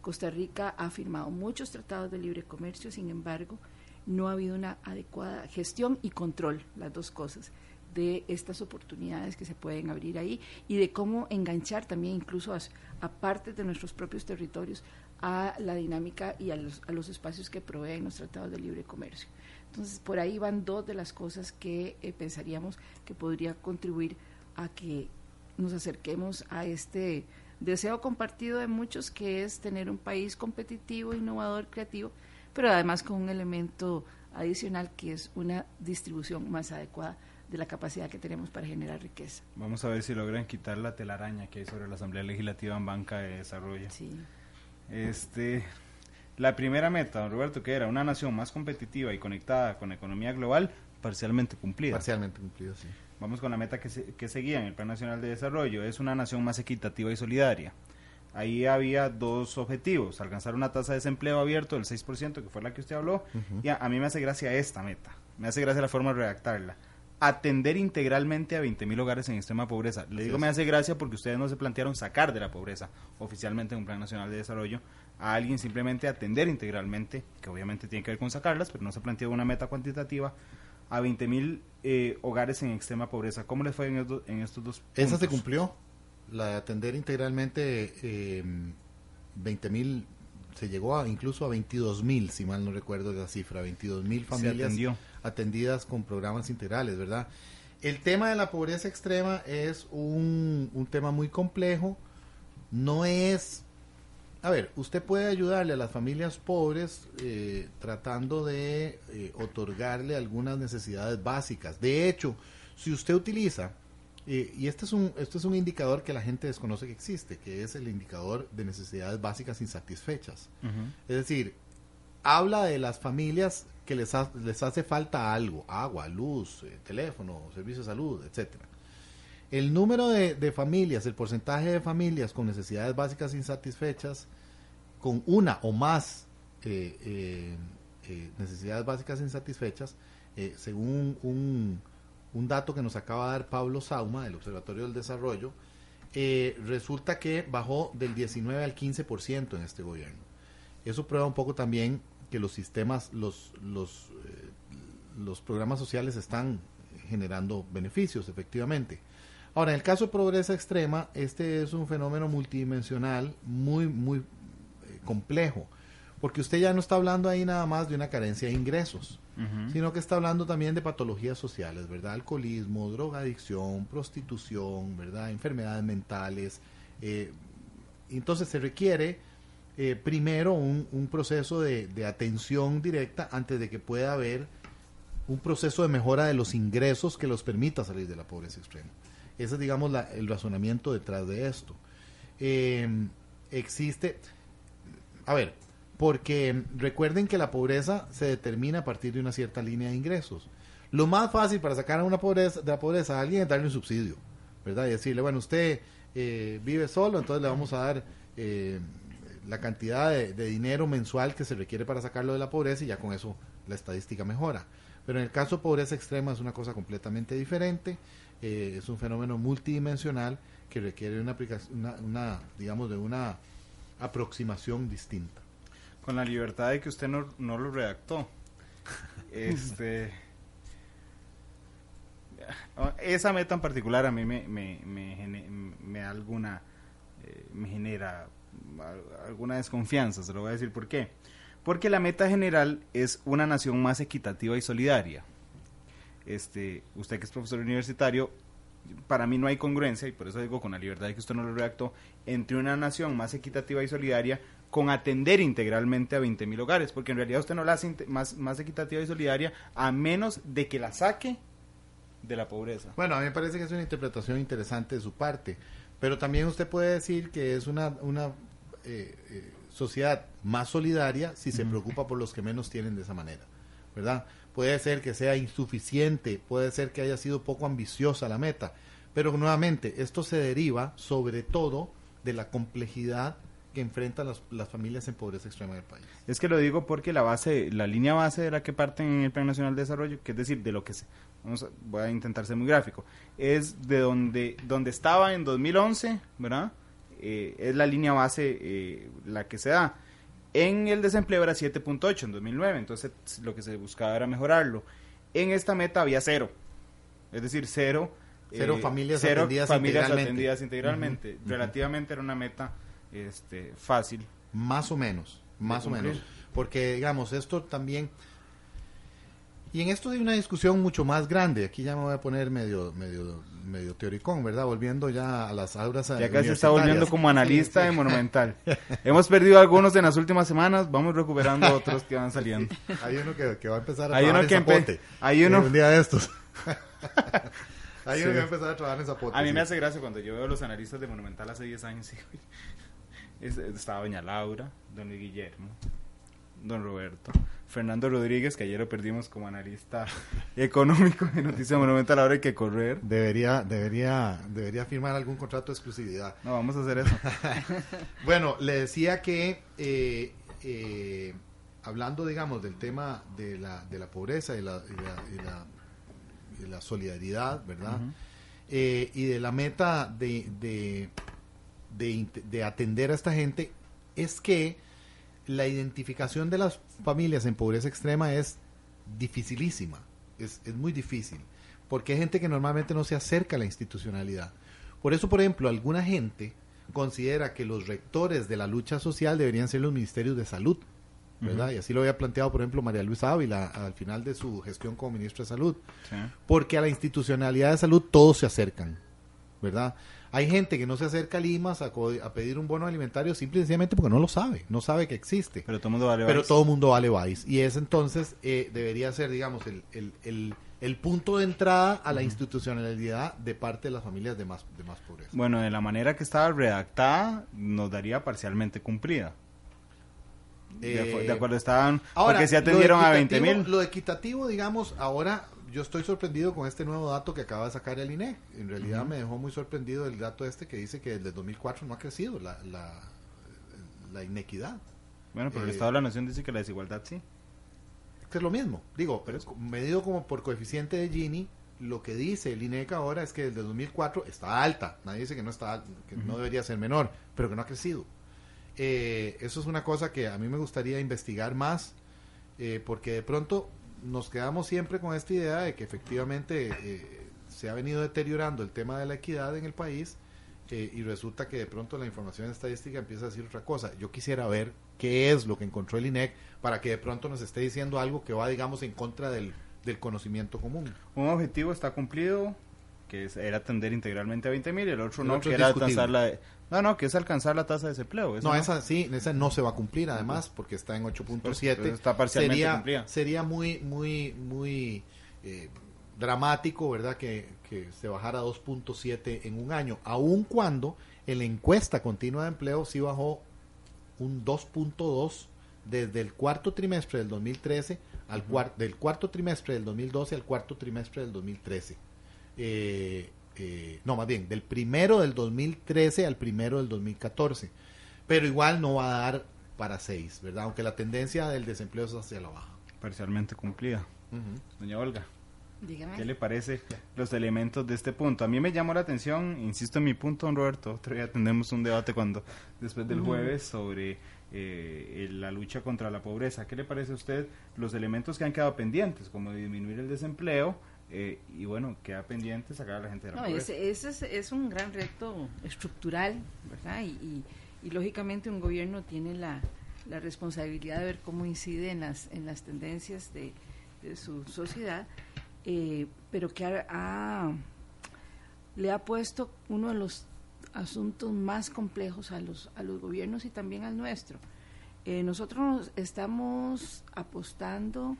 Costa Rica ha firmado muchos tratados de libre comercio, sin embargo, no ha habido una adecuada gestión y control, las dos cosas, de estas oportunidades que se pueden abrir ahí y de cómo enganchar también incluso a, partes de nuestros propios territorios a la dinámica y a los, a los espacios que proveen los tratados de libre comercio. Entonces, por ahí van dos de las cosas que eh, pensaríamos que podría contribuir a que nos acerquemos a este deseo compartido de muchos, que es tener un país competitivo, innovador, creativo, pero además con un elemento adicional que es una distribución más adecuada de la capacidad que tenemos para generar riqueza. Vamos a ver si logran quitar la telaraña que hay sobre la Asamblea Legislativa en banca de desarrollo. Sí. Este, la primera meta, don Roberto, que era una nación más competitiva y conectada con la economía global, parcialmente cumplida. Parcialmente cumplida, sí. Vamos con la meta que, se, que seguía en el Plan Nacional de Desarrollo, es una nación más equitativa y solidaria. Ahí había dos objetivos, alcanzar una tasa de desempleo abierto del 6%, que fue la que usted habló, y a, a, mí me hace gracia esta meta, me hace gracia la forma de redactarla. Atender integralmente a 20.000 hogares en extrema pobreza. Le digo, me hace gracia porque ustedes no se plantearon sacar de la pobreza oficialmente en un Plan Nacional de Desarrollo a alguien, simplemente atender integralmente, que obviamente tiene que ver con sacarlas, pero no se planteó una meta cuantitativa a 20 mil eh, hogares en extrema pobreza. ¿Cómo les fue en, estos, en estos dos puntos? Esa se cumplió, la de atender integralmente eh, 20 mil, se llegó a, incluso a 22 mil, si mal no recuerdo la cifra, 22 mil familias atendidas con programas integrales, ¿verdad? El tema de la pobreza extrema es un, un tema muy complejo, no es a ver, usted puede ayudarle a las familias pobres eh, tratando de eh, otorgarle algunas necesidades básicas. De hecho, si usted utiliza, eh, y este es, un, este es un indicador que la gente desconoce que existe, que es el indicador de necesidades básicas insatisfechas. Uh -huh. Es decir, habla de las familias que les, ha, les hace falta algo, agua, luz, teléfono, servicio de salud, etcétera. El número de, de, familias, el porcentaje de familias con necesidades básicas insatisfechas, con una o más eh, eh, eh, necesidades básicas insatisfechas, según un, dato que nos acaba de dar Pablo Sauma del Observatorio del Desarrollo, resulta que bajó del 19 al 15% en este gobierno. Eso prueba un poco también que los sistemas, los, los, los programas sociales están generando beneficios, efectivamente. Ahora, en el caso de pobreza extrema, este es un fenómeno multidimensional muy, muy complejo, porque usted ya no está hablando ahí nada más de una carencia de ingresos, uh -huh. sino que está hablando también de patologías sociales, ¿verdad? Alcoholismo, drogadicción, prostitución, ¿verdad? Enfermedades mentales. Eh, entonces se requiere eh, primero un, un proceso de, de atención directa antes de que pueda haber un proceso de mejora de los ingresos que los permita salir de la pobreza extrema. Ese es, digamos, la, el razonamiento detrás de esto. Eh, existe, a ver, porque recuerden que la pobreza se determina a partir de una cierta línea de ingresos. Lo más fácil para sacar a una pobreza, de la pobreza a alguien es darle un subsidio, ¿verdad? Y decirle, bueno, usted eh, vive solo, entonces le vamos a dar eh, la cantidad de, dinero mensual que se requiere para sacarlo de la pobreza y ya con eso la estadística mejora. Pero en el caso de pobreza extrema es una cosa completamente diferente. Eh, es un fenómeno multidimensional que requiere una, una, una, digamos, de una aproximación distinta. Con la libertad de que usted no, no lo redactó. <laughs> este, esa meta en particular a mí me, me, me, me alguna, eh, me genera alguna desconfianza, se lo voy a decir por qué. Porque la meta general es una nación más equitativa y solidaria este, usted que es profesor universitario, para mí no hay congruencia, y por eso digo con la libertad de que usted no lo redactó, entre una nación más equitativa y solidaria con atender integralmente a 20 mil hogares, porque en realidad usted no la hace más, más equitativa y solidaria a menos de que la saque de la pobreza. Bueno, a mí me parece que es una interpretación interesante de su parte, pero también usted puede decir que es una, una eh, eh, sociedad más solidaria si se preocupa por los que menos tienen de esa manera, ¿verdad? Puede ser que sea insuficiente, puede ser que haya sido poco ambiciosa la meta, pero nuevamente esto se deriva sobre todo de la complejidad que enfrentan las, las, familias en pobreza extrema del país. Es que lo digo porque la base, la línea base de la que parten en el Plan Nacional de Desarrollo, que es decir, de lo que se, vamos a, voy a intentar ser muy gráfico, es de donde, donde estaba en 2011, ¿verdad? Eh, es la línea base eh, la que se da. En el desempleo era 7.8 en 2009, entonces lo que se buscaba era mejorarlo. En esta meta había cero. es decir, cero, Cero eh, familias cero atendidas familias integralmente. atendidas integralmente. Relativamente era una meta este, fácil. Más o menos, más o menos. Porque, digamos, esto también... Y en esto hay una discusión mucho más grande. Aquí ya me voy a poner medio medio medio teoricón, ¿verdad? Volviendo ya a las aulas Ya casi está volviendo como analista de. Monumental. <laughs> Hemos perdido algunos en las últimas semanas, vamos recuperando <laughs> otros que van saliendo. Hay uno que, que va a empezar a Hay trabajar uno que en Zapote. hay uno- Eh, Un día de estos. <laughs> Hay uno Sí. que va a empezar a trabajar en Zapote. A mí sí. me hace gracia cuando yo veo a los analistas de Monumental hace 10 años. Es- estaba Doña Laura, Don Guillermo, Don Roberto, Fernando Rodríguez, que ayer lo perdimos como analista <laughs> económico de Noticias Monumental. Ahora hay que correr. Debería, debería, debería firmar algún contrato de exclusividad. No, vamos a hacer eso. <laughs> bueno, le decía que eh, eh, hablando, digamos, del tema de la, de la pobreza y la, y la, y la- y la solidaridad, ¿verdad? Eh, y de la meta de, de, de atender a esta gente, es que la identificación de las familias en pobreza extrema es dificilísima, es, es muy difícil, porque hay gente que normalmente no se acerca a la institucionalidad. Por eso, por ejemplo, alguna gente considera que los rectores de la lucha social deberían ser los ministerios de salud, ¿verdad? Y así lo había planteado, por ejemplo, María Luisa Ávila al final de su gestión como ministra de salud Sí. porque a la institucionalidad de salud todos se acercan, ¿verdad? Hay gente que no se acerca a Limas a, pedir un bono alimentario simple y sencillamente porque no lo sabe, no sabe que existe. Pero todo el mundo vale Pero todo mundo vale vais. Y es entonces, eh, debería ser, digamos, el, el, el, el punto de entrada a la institucionalidad de parte de las familias de más, de más pobreza. Bueno, de la manera que estaba redactada, nos daría parcialmente cumplida. De, Eh, de acuerdo, estaban. Ahora, porque se atendieron a 20 equitativo- mil. Lo equitativo, digamos, ahora yo estoy sorprendido con este nuevo dato que acaba de sacar el INEC. En realidad me dejó muy sorprendido el dato este que dice que desde 2004 no ha crecido la, la, la inequidad. Bueno, pero el Eh, Estado de la Nación dice que la desigualdad sí. que es lo mismo. Digo, medido como por coeficiente de Gini, lo que dice el INEC ahora es que desde 2004 está alta. Nadie dice que no está, que no debería ser menor, pero que no ha crecido. Eh, eso es una cosa que a mí me gustaría investigar más, eh, porque de pronto nos quedamos siempre con esta idea de que efectivamente eh, se ha venido deteriorando el tema de la equidad en el país eh, y resulta que de pronto la información estadística empieza a decir otra cosa. Yo quisiera ver qué es lo que encontró el INEC para que de pronto nos esté diciendo algo que va, digamos, en contra del, del conocimiento común. Un objetivo está cumplido, que era atender integralmente a 20 mil, y el otro El no, otro que era alcanzar la. No, no, que es alcanzar la tasa de desempleo. No, esa sí, esa no se va a cumplir además porque está en 8.7. Pues, está parcialmente sería, cumplida. sería muy, muy, muy eh, dramático, ¿verdad? Que, que se bajara a 2.7 en un año, aun cuando en la encuesta continua de empleo sí bajó un 2.2 desde el cuarto trimestre del 2013 al cuar- del cuarto trimestre del 2012 al cuarto trimestre del 2013. Eh, eh, no, más bien, del primero del 2013 al primero del 2014. Pero igual no va a dar para 6, ¿verdad? Aunque la tendencia del desempleo es hacia la baja. Parcialmente cumplida. Doña Olga. Dígame. ¿Qué le parece los elementos de este punto? A mí me llamó la atención, insisto en mi punto, don Roberto, otro día tendremos un debate cuando después del jueves sobre eh, el- la lucha contra la pobreza. ¿Qué le parece a usted los elementos que han quedado pendientes, como disminuir el desempleo eh, y bueno, queda pendiente sacar a la gente de la No, pobreza? ese, ese es, es un gran reto estructural, ¿verdad? Y, y- y lógicamente un gobierno tiene la, la responsabilidad de ver cómo incide en las, en las tendencias de, de su sociedad, eh, pero que ha, ha- le ha puesto uno de los asuntos más complejos a los, a los gobiernos y también al nuestro. Eh, nosotros nos estamos apostando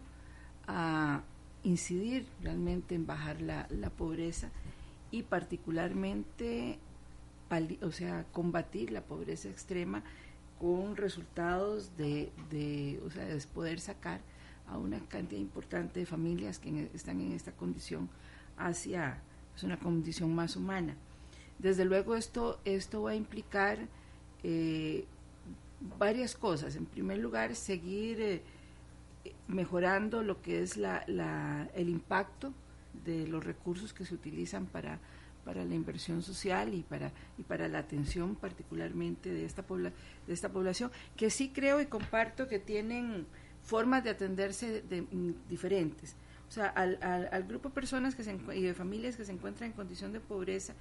a incidir realmente en bajar la, la pobreza y particularmente, o sea, combatir la pobreza extrema con resultados de, de, o sea, de poder sacar a una cantidad importante de familias que en- están en esta condición hacia es una condición más humana. Desde luego esto, esto va a implicar eh, varias cosas. En primer lugar, seguir eh, mejorando lo que es la, la- el impacto de los recursos que se utilizan para, para la inversión social y para, y para la atención particularmente de esta, pobla- de esta población, que sí creo y comparto que tienen formas de atenderse de- mm, diferentes. O sea, al, al, al grupo de personas que se, y de familias que se encuentran en condición de pobreza,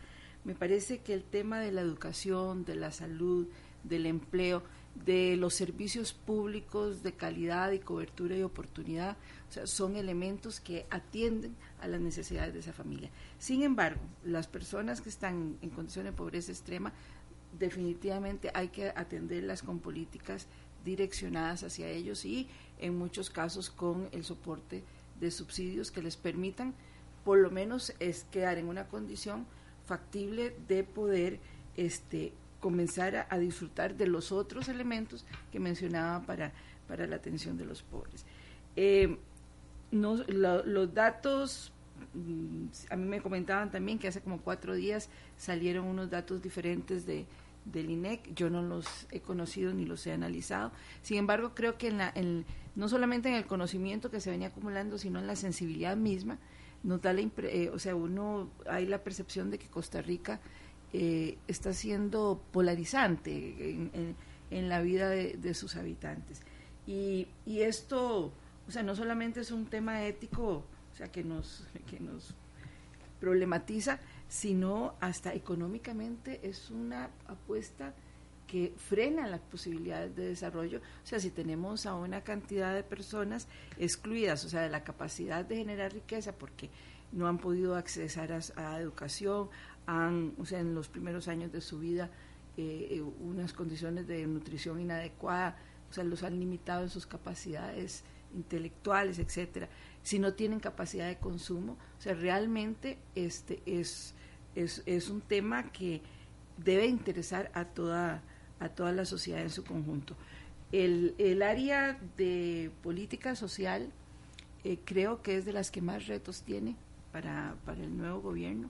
me parece que el tema de la educación, de la salud, del empleo, de los servicios públicos de calidad y cobertura y oportunidad, o sea, son elementos que atienden a las necesidades de esa familia. Sin embargo, las personas que están en condición de pobreza extrema, definitivamente hay que atenderlas con políticas direccionadas hacia ellos y en muchos casos con el soporte de subsidios que les permitan por lo menos es quedar en una condición factible de poder este comenzar a, disfrutar de los otros elementos que mencionaba para, para la atención de los pobres. Eh, los datos, mm, a mí me comentaban también que hace como cuatro días salieron unos datos diferentes de, del INEC, yo no los he conocido ni los he analizado, sin embargo creo que en la, en- no solamente en el conocimiento que se venía acumulando, sino en la sensibilidad misma, nos da la impre- eh, o sea, uno, hay la percepción de que Costa Rica eh, está siendo polarizante en, en- en la vida de, sus habitantes. Y, y esto, o sea, no solamente es un tema ético, o sea, que nos, que nos problematiza, sino hasta económicamente es una apuesta que frena las posibilidades de desarrollo. O sea, si tenemos a una cantidad de personas excluidas, o sea, de la capacidad de generar riqueza porque no han podido accesar a, a educación, han, o sea, en los primeros años de su vida, eh, eh, unas condiciones de nutrición inadecuada, o sea, los han limitado en sus capacidades intelectuales, etcétera. Si no tienen capacidad de consumo, o sea, realmente este es, es, es un tema que debe interesar a toda, a toda la sociedad en su conjunto. El, el área de política social eh, creo que es de las que más retos tiene para, para el nuevo gobierno.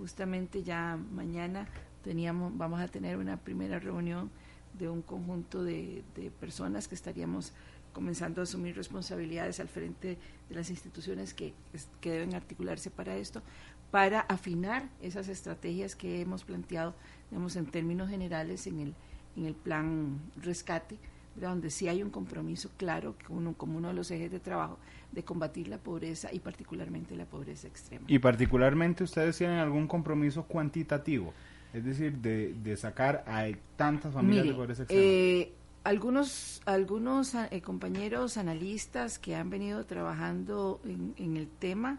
Justamente ya mañana teníamos, vamos a tener una primera reunión de un conjunto de, personas que estaríamos comenzando a asumir responsabilidades al frente de las instituciones que, que deben articularse para esto, para afinar esas estrategias que hemos planteado, digamos, en términos generales en el, en el plan rescate. Donde sí hay un compromiso claro como uno, como uno de los ejes de trabajo de combatir la pobreza y particularmente la pobreza extrema. Y particularmente ustedes tienen algún compromiso cuantitativo, es decir, de, de sacar a tantas familias Mire, de pobreza extrema. eh, algunos algunos eh, compañeros analistas que han venido trabajando en, en el tema,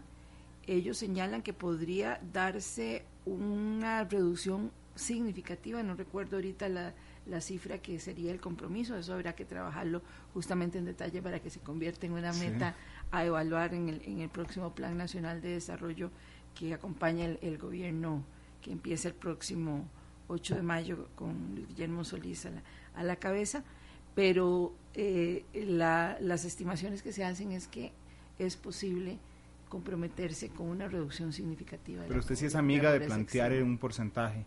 ellos señalan que podría darse una reducción significativa, no recuerdo ahorita la, la cifra que sería el compromiso, eso habrá que trabajarlo justamente en detalle para que se convierta en una Sí. meta a evaluar en el, en el próximo Plan Nacional de Desarrollo que acompaña el, el gobierno que empieza el próximo 8 de mayo con Guillermo Solís a la, a la cabeza, pero eh, la- las estimaciones que se hacen es que es posible comprometerse con una reducción significativa. Pero usted sí es amiga de plantear un porcentaje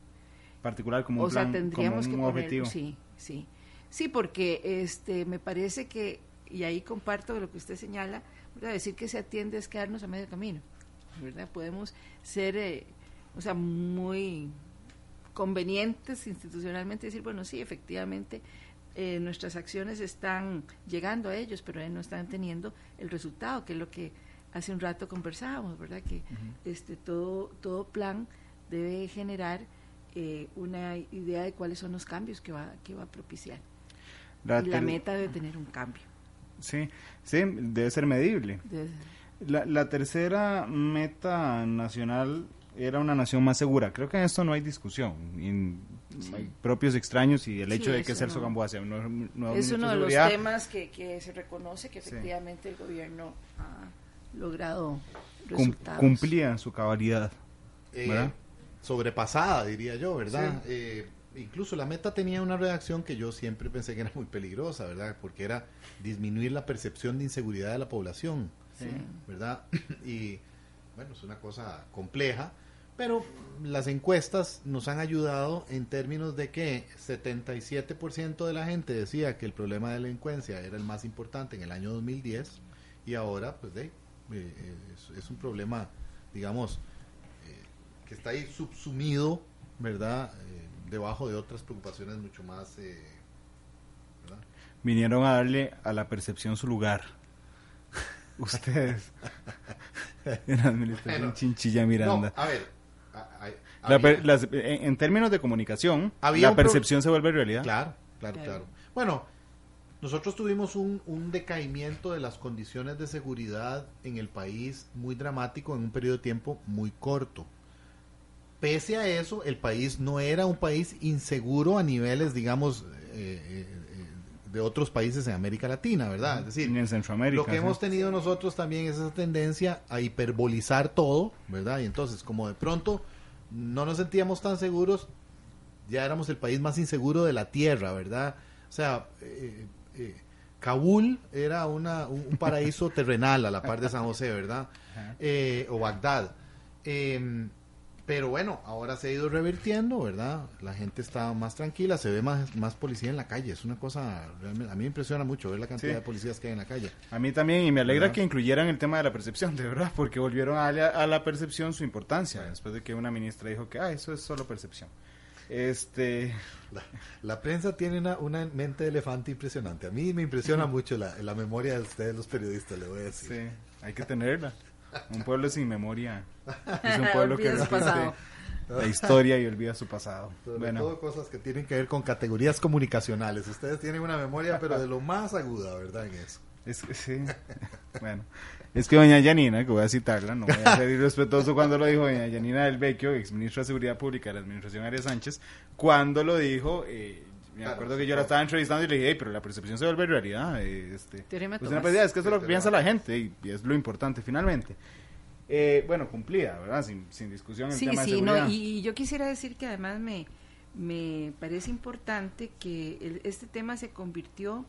particular como o un sea, plan, tendríamos como un que poner, objetivo. sí, sí, sí, porque este, me parece que y ahí comparto lo que usted señala, ¿verdad? decir que se atiende es quedarnos a medio camino, ¿verdad? Podemos ser, eh, o sea, muy convenientes institucionalmente, decir, bueno, sí, efectivamente, eh, nuestras acciones están llegando a ellos, pero no están teniendo el resultado, que es lo que hace un rato conversábamos, ¿verdad? Que este todo todo plan debe generar eh, una idea de cuáles son los cambios que va que va a propiciar. La y la ter- meta debe tener un cambio. Sí, sí, debe ser medible. Debe- La, la tercera meta nacional era una nación más segura. Creo que en esto no hay discusión. En- hay propios extraños y el Sí, hecho de que Celso no. Gamboa sea un nuevo- nuevo es uno de de los temas que, que se reconoce que Sí. efectivamente el gobierno ha logrado Cum- resultados. cumplía su cabalidad. Eh, ¿verdad? Sobrepasada, diría yo, ¿verdad? Sí. Eh, incluso la meta tenía una redacción que yo siempre pensé que era muy peligrosa, ¿verdad? Porque era disminuir la percepción de inseguridad de la población, Sí. ¿verdad? <coughs> Y bueno, es una cosa compleja, pero las encuestas nos han ayudado en términos de que 77% de la gente decía que el problema de delincuencia era el más importante en el año 2010 y ahora, pues, de, eh, es, es un problema, digamos, que está ahí subsumido, ¿verdad? Eh, debajo de otras preocupaciones mucho más... eh, ¿verdad? Vinieron a darle a la percepción su lugar. <laughs> Ustedes. <laughs> en la administración Bueno, Chinchilla Miranda. No, a ver. a- a- La había- per- las- en, en términos de comunicación, Había la percepción se vuelve realidad. Claro, claro, claro. Bueno, nosotros tuvimos un, un decaimiento de las condiciones de seguridad en el país muy dramático en un periodo de tiempo muy corto. Pese a eso, el país no era un país inseguro a niveles, digamos, eh, eh, eh, de otros países en América Latina, ¿verdad? Es decir, en Centroamérica. lo que sí. hemos tenido nosotros también es esa tendencia a hiperbolizar todo, ¿verdad? Y entonces, como de pronto no nos sentíamos tan seguros, ya éramos el país más inseguro de la tierra, ¿verdad? O sea, eh, eh, Kabul era una, un, un paraíso <laughs> terrenal a la par de San José, ¿verdad? Eh, o Bagdad. Pero bueno, ahora se ha ido revirtiendo, ¿verdad? La gente está más tranquila, se ve más, más policía en la calle. Es una cosa, realmente, a mí me impresiona mucho ver la cantidad Sí. de policías que hay en la calle. A mí también, y me alegra ¿Verdad? que incluyeran el tema de la percepción, de verdad, porque volvieron a darle a, a la percepción su importancia, después de que una ministra dijo que, ah, eso es solo percepción. Este... La, la prensa tiene una, una mente de elefante impresionante. A mí me impresiona mucho la, la memoria de ustedes, los periodistas, le voy a decir. Sí, hay que tenerla. Un pueblo sin memoria <laughs> es un pueblo que repite la historia y olvida su pasado. Sobre Bueno, todo cosas que tienen que ver con categorías comunicacionales. Ustedes tienen una memoria, pero de lo más aguda, ¿verdad? En eso. es que sí. Bueno, es que doña Yanina, que voy a citarla, no voy a ser irrespetuoso cuando lo dijo doña Yanina del Vecchio, ex ministra de Seguridad Pública de la administración Arias Sánchez, cuando lo dijo, eh, me Claro, acuerdo sí, que yo la estaba entrevistando y le dije, "Ey, pero la percepción se vuelve realidad. este, Teorema pues una es que eso es lo que piensa la gente y, y es lo importante finalmente. Eh, bueno, cumplida, ¿verdad? Sin, sin discusión el Sí, tema de sí, seguridad. no, y, y yo quisiera decir que además me, me parece importante que el- este tema se convirtió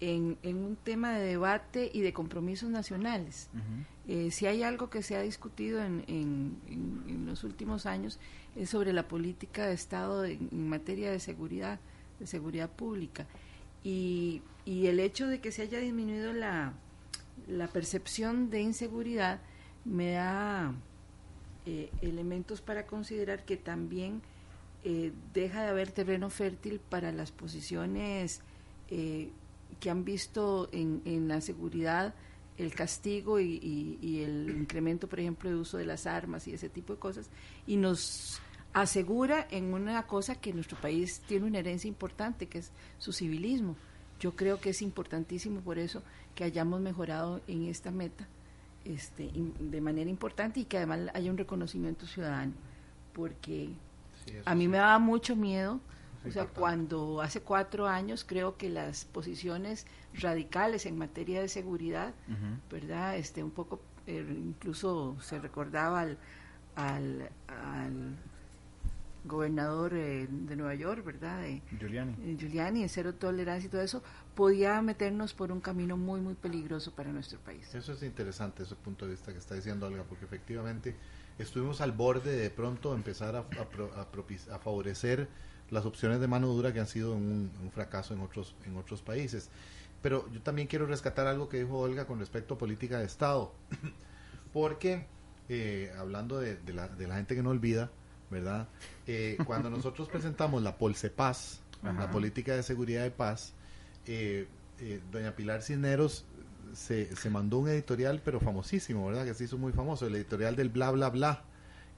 en, en un tema de debate y de compromisos nacionales. Eh, si hay algo que se ha discutido en, en- en- en los últimos años es sobre la política de Estado de- en materia de seguridad, seguridad pública. Y, y el hecho de que se haya disminuido la, la percepción de inseguridad me da eh, elementos para considerar que también eh, deja de haber terreno fértil para las posiciones eh, que han visto en, en la seguridad el castigo y, y- y el incremento, por ejemplo, de uso de las armas y ese tipo de cosas, y nos asegura en una cosa que nuestro país tiene una herencia importante, que es su civilismo. Yo creo que es importantísimo por eso que hayamos mejorado en esta meta este, in- de manera importante y que además haya un reconocimiento ciudadano, porque a mí me daba mucho miedo, o sea, cuando hace cuatro años creo que las posiciones radicales en materia de seguridad, ¿verdad? Este, un poco, eh, incluso se recordaba al, al, al gobernador eh, de Nueva York, ¿verdad? De, Giuliani. eh, Giuliani, en cero tolerancia y todo eso, podía meternos por un camino muy, muy peligroso para nuestro país. Eso es interesante, ese punto de vista que está diciendo Olga, porque efectivamente estuvimos al borde de pronto empezar a, a pro- a propici- a favorecer las opciones de mano dura que han sido un, un fracaso en otros, en otros países. Pero yo también quiero rescatar algo que dijo Olga con respecto a política de Estado, <coughs> porque eh, hablando de, de la, de la gente que no olvida, ¿verdad? Eh, cuando nosotros presentamos la Polsepaz, la política de seguridad de paz, eh, eh, doña Pilar Cisneros se, se mandó un editorial, pero famosísimo, ¿verdad? Que se hizo muy famoso, el editorial del bla, bla, bla,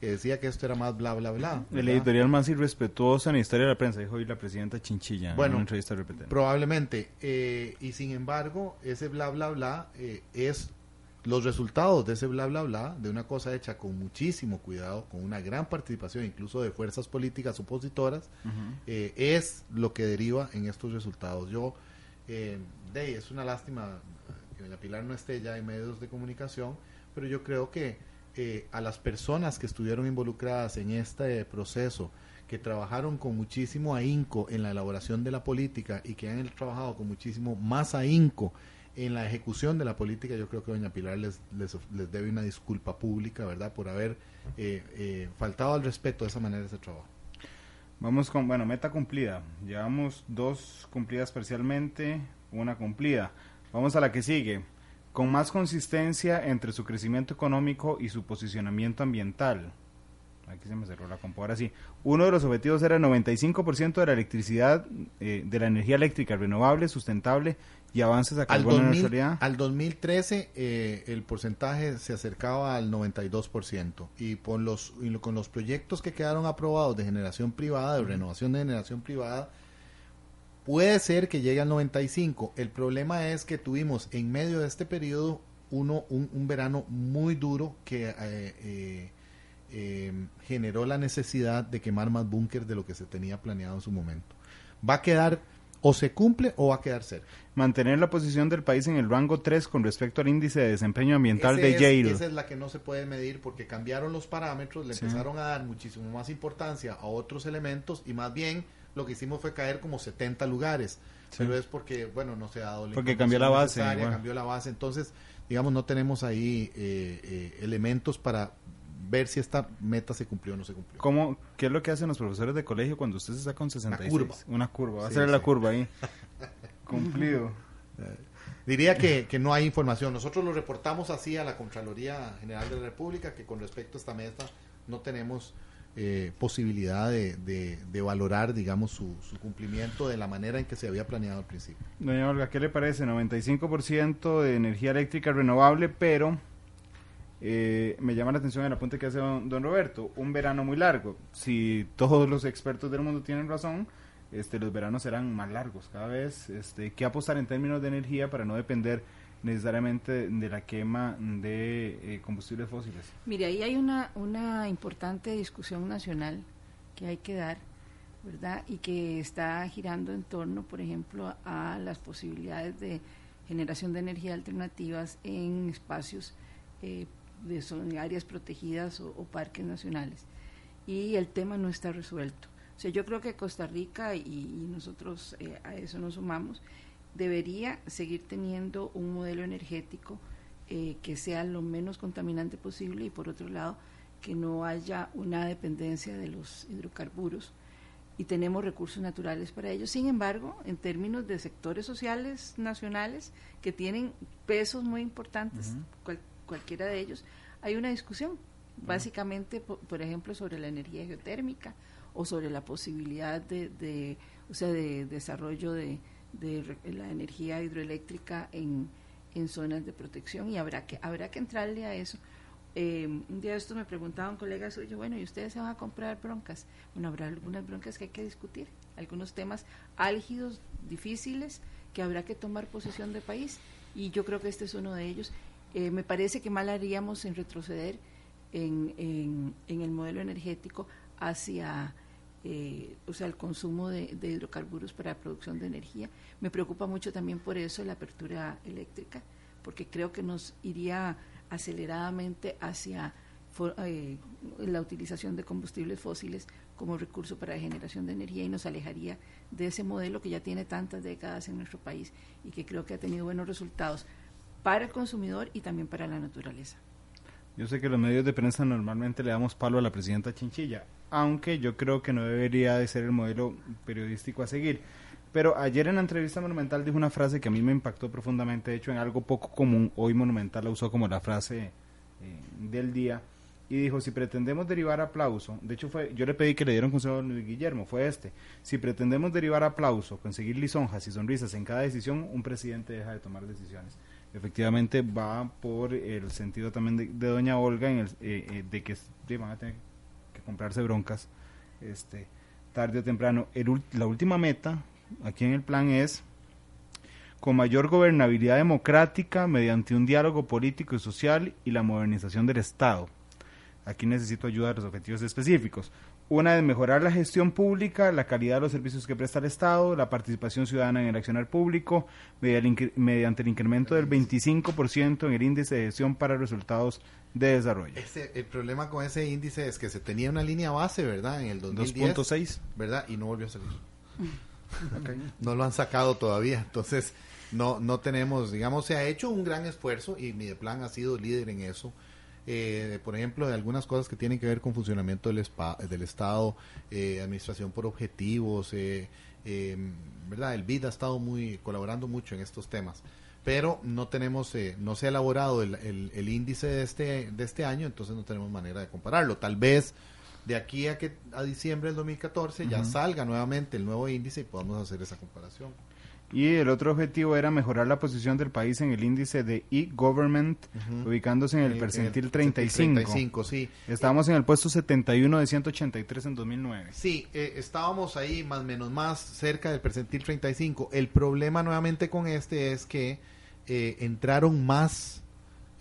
que decía que esto era más bla, bla, bla. El editorial más irrespetuoso en la historia de la prensa, dijo hoy la presidenta Chinchilla en Bueno, una entrevista repetida. Probablemente. eh, y sin embargo, ese bla, bla, bla eh, es los resultados de ese bla, bla, bla, de una cosa hecha con muchísimo cuidado, con una gran participación incluso de fuerzas políticas opositoras, eh, es lo que deriva en estos resultados. Yo, eh, de es una lástima que doña Pilar no esté ya en medios de comunicación, pero yo creo que eh, a las personas que estuvieron involucradas en este proceso, que trabajaron con muchísimo ahínco en la elaboración de la política y que han trabajado con muchísimo más ahínco en la ejecución de la política, yo creo que doña Pilar les, les, debe una disculpa pública, ¿verdad?, por haber eh, eh, faltado al respeto de esa manera ese trabajo. Vamos con, bueno, meta cumplida. Llevamos dos cumplidas parcialmente, una cumplida. Vamos a la que sigue. Con más consistencia entre su crecimiento económico y su posicionamiento ambiental. Aquí se me cerró la compu. Ahora sí, uno de los objetivos era el 95% de la electricidad, eh, de la energía eléctrica renovable, sustentable y avances a Al, carbono 2000 neutralidad. al 2013 eh, el porcentaje se acercaba al 92% y, por los, y lo- con los proyectos que quedaron aprobados de generación privada, de renovación de generación privada, puede ser que llegue al 95%. El problema es que tuvimos en medio de este periodo uno, un, un verano muy duro que eh, eh, generó la necesidad de quemar más búnker de lo que se tenía planeado en su momento. Va a quedar, o se cumple o va a quedar cerca. Mantener la posición del país en el rango 3 con respecto al índice de desempeño ambiental Ese de es- Yale. Esa es la que no se puede medir porque cambiaron los parámetros, le Sí. empezaron a dar muchísimo más importancia a otros elementos y más bien lo que hicimos fue caer como 70 lugares. Sí. Pero es porque, bueno, no se ha dado la Porque cambió la base, cambió la base. Entonces, digamos, no tenemos ahí eh, eh, elementos para ver si esta meta se cumplió o no se cumplió. ¿Cómo, ¿Qué es lo que hacen los profesores de colegio cuando usted se saca un 66? curva. Una curva. Va a Sí, ser la curva ahí. <laughs> Cumplido. Diría que, que no hay información. Nosotros lo reportamos así a la Contraloría General de la República, que con respecto a esta meta no tenemos eh, posibilidad de, de- de valorar, digamos, su, su cumplimiento de la manera en que se había planeado al principio. Doña Olga, ¿qué le parece? 95% de energía eléctrica renovable, pero eh, me llama la atención el apunte que hace don, don Roberto. Un verano muy largo. Si todos los expertos del mundo tienen razón, este, los veranos serán más largos cada vez. Este, ¿Qué apostar en términos de energía para no depender necesariamente de la quema de eh, combustibles fósiles? Mire, ahí hay una, una importante discusión nacional que hay que dar, ¿verdad? Y que está girando en torno, por ejemplo, a las posibilidades de generación de energía alternativas en espacios eh, de son áreas protegidas o, o parques nacionales. Y el tema no está resuelto. O sea, yo creo que Costa Rica y, y nosotros eh, a eso nos sumamos, debería seguir teniendo un modelo energético eh, que sea lo menos contaminante posible y por otro lado que no haya una dependencia de los hidrocarburos y tenemos recursos naturales para ello. Sin embargo, en términos de sectores sociales nacionales que tienen pesos muy importantes, cual- cualquiera de ellos, hay una discusión, básicamente, po- por, ejemplo, sobre la energía geotérmica o sobre la posibilidad de, de o sea, de desarrollo de, de la energía hidroeléctrica en, en zonas de protección y habrá que habrá que entrarle a eso. Eh, un día de esto me preguntaba un colega suyo, bueno, ¿y ustedes se van a comprar broncas? Bueno, habrá algunas broncas que hay que discutir, algunos temas álgidos, difíciles, que habrá que tomar posición de país y yo creo que este es uno de ellos. Eh, me parece que mal haríamos en retroceder en, en, el modelo energético hacia eh, o sea, el consumo de, hidrocarburos para la producción de energía. Me preocupa mucho también por eso la apertura eléctrica, porque creo que nos iría aceleradamente hacia eh, la utilización de combustibles fósiles como recurso para la generación de energía y nos alejaría de ese modelo que ya tiene tantas décadas en nuestro país y que creo que ha tenido buenos resultados para el consumidor y también para la naturaleza. Yo sé que los medios de prensa normalmente le damos palo a la presidenta Chinchilla, aunque yo creo que no debería de ser el modelo periodístico a seguir. Pero ayer en la entrevista Monumental dijo una frase que a mí me impactó profundamente, de hecho en algo poco común, hoy Monumental la usó como la frase eh, del día, y dijo, si pretendemos derivar aplauso, de hecho fue, yo le pedí que le dieran consejo a Luis Guillermo, fue este, si pretendemos derivar aplauso, conseguir lisonjas y sonrisas en cada decisión, un presidente deja de tomar decisiones efectivamente va por el sentido también de, doña Olga en el, eh, eh, de que van a tener que comprarse broncas este tarde o temprano la última meta aquí en el plan es con mayor gobernabilidad democrática mediante un diálogo político y social y la modernización del Estado. Aquí necesito ayuda a los objetivos específicos. Una es mejorar la gestión pública, la calidad de los servicios que presta el Estado, la participación ciudadana en el accionar público, mediante el incremento del 25% en el índice de gestión para resultados de desarrollo. Ese, el problema con ese índice es que se tenía una línea base, ¿verdad? En el 2010. 2.6. ¿Verdad? Y no volvió a salir. No lo han sacado todavía. Entonces, no, no tenemos, digamos, se ha hecho un gran esfuerzo y Mideplan ha sido líder en eso. Eh, por ejemplo, de algunas cosas que tienen que ver con funcionamiento del, spa- del Estado, eh, administración por objetivos, eh, eh, ¿verdad? El BID ha estado muy colaborando mucho en estos temas, pero no tenemos, eh, no se ha elaborado el, el- el índice de este, de este año, entonces no tenemos manera de compararlo. Tal vez de aquí a que a diciembre del 2014 ya Ujú. salga nuevamente el nuevo índice y podamos hacer esa comparación. Y el otro objetivo era mejorar la posición del país en el índice de e-government, Ujú. ubicándose en el En- en el percentil percentil 35. 35, sí. Estábamos en el puesto 71 de 183 en 2009. Sí, eh, estábamos ahí más menos más cerca del percentil 35. El problema nuevamente con este es que eh, entraron más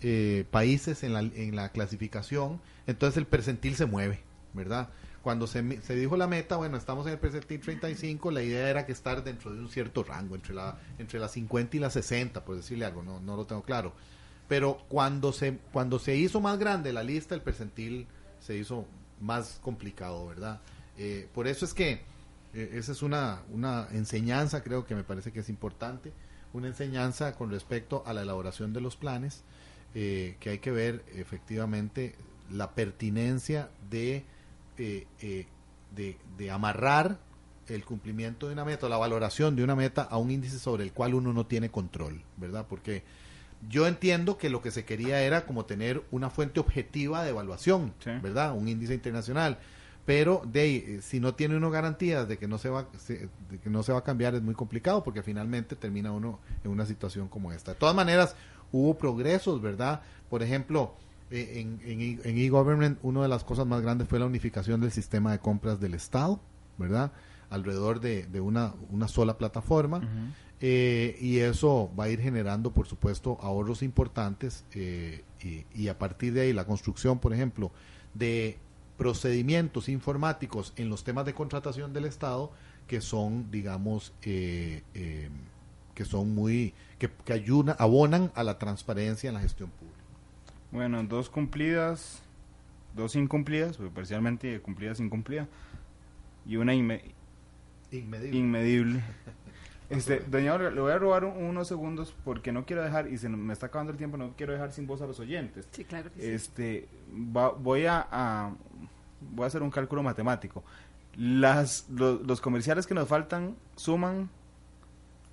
eh, países en la, en la clasificación, entonces el percentil se mueve, ¿verdad? Cuando se, se dijo la meta, bueno, estamos en el percentil 35, la idea era que estar dentro de un cierto rango, entre la, entre las 50 y las 60, por decirle algo, no, no lo tengo claro. Pero cuando se, cuando se hizo más grande la lista, el percentil se hizo más complicado, ¿verdad? Eh, por eso es que eh, esa es una, una enseñanza, creo que me parece que es importante, una enseñanza con respecto a la elaboración de los planes, eh, que hay que ver efectivamente la pertinencia de, eh, eh, de, de amarrar el cumplimiento de una meta, o la valoración de una meta a un índice sobre el cual uno no tiene control, ¿verdad? Porque yo entiendo que lo que se quería era como tener una fuente objetiva de evaluación, ¿verdad? Un índice internacional. Pero de ahí, eh, si no tiene uno garantías de que no se va de que no se va a cambiar es muy complicado porque finalmente termina uno en una situación como esta. De todas maneras, hubo progresos, ¿verdad? Por ejemplo, en en e- en e-government una de las cosas más grandes fue la unificación del sistema de compras del Estado, ¿verdad? Alrededor de, de una, una sola plataforma. Eh, y eso va a ir generando, por supuesto, ahorros importantes eh, y, y a partir de ahí la construcción, por ejemplo, de procedimientos informáticos en los temas de contratación del Estado que son, digamos, eh, eh, que son muy, que, que ayudan, abonan a la transparencia en la gestión pública. Bueno, dos cumplidas, dos incumplidas, pues, parcialmente cumplidas, incumplidas, y una inme- Inmedible. inmedible. <laughs> Este, doña Olga, le voy a robar un- unos segundos porque no quiero dejar, y se me está acabando el tiempo, no quiero dejar sin voz a los oyentes. Sí, claro que sí. Este, va- voy a, a- voy a hacer un cálculo matemático. Las, lo- los comerciales que nos faltan suman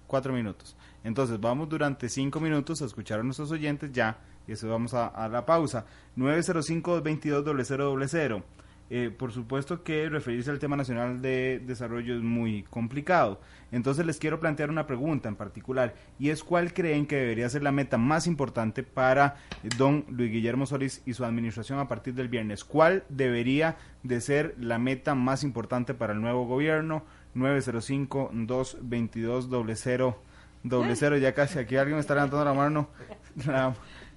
cuatro minutos. Entonces vamos durante cinco minutos a escuchar a nuestros oyentes ya y eso vamos a, a la pausa. 905-220000. Eh, por supuesto que referirse al tema nacional de desarrollo es muy complicado. Entonces les quiero plantear una pregunta en particular y es cuál creen que debería ser la meta más importante para eh, don Luis Guillermo Solís y su administración a partir del viernes. ¿Cuál debería de ser la meta más importante para el nuevo gobierno? 905-222-00. Doble cero, ya casi aquí alguien me está levantando la mano,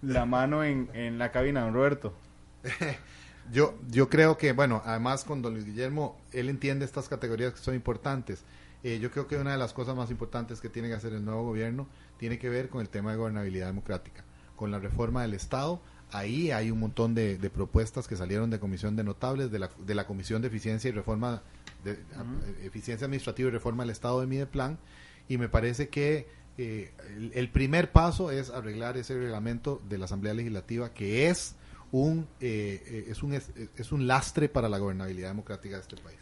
la mano en, en la cabina, don Roberto. <laughs> Yo, yo creo que, bueno, además con don Luis Guillermo, él entiende estas categorías que son importantes. Eh, yo creo que una de las cosas más importantes que tiene que hacer el nuevo gobierno tiene que ver con el tema de gobernabilidad democrática, con la reforma del Estado. Ahí hay un montón de, de propuestas que salieron de Comisión de Notables, de la, de la Comisión de Eficiencia y Reforma, de, Eficiencia Administrativa y Reforma del Estado de Mideplan, y me parece que eh, el, el primer paso es arreglar ese reglamento de la Asamblea Legislativa que es un eh, eh, es un es, es un lastre para la gobernabilidad democrática de este país.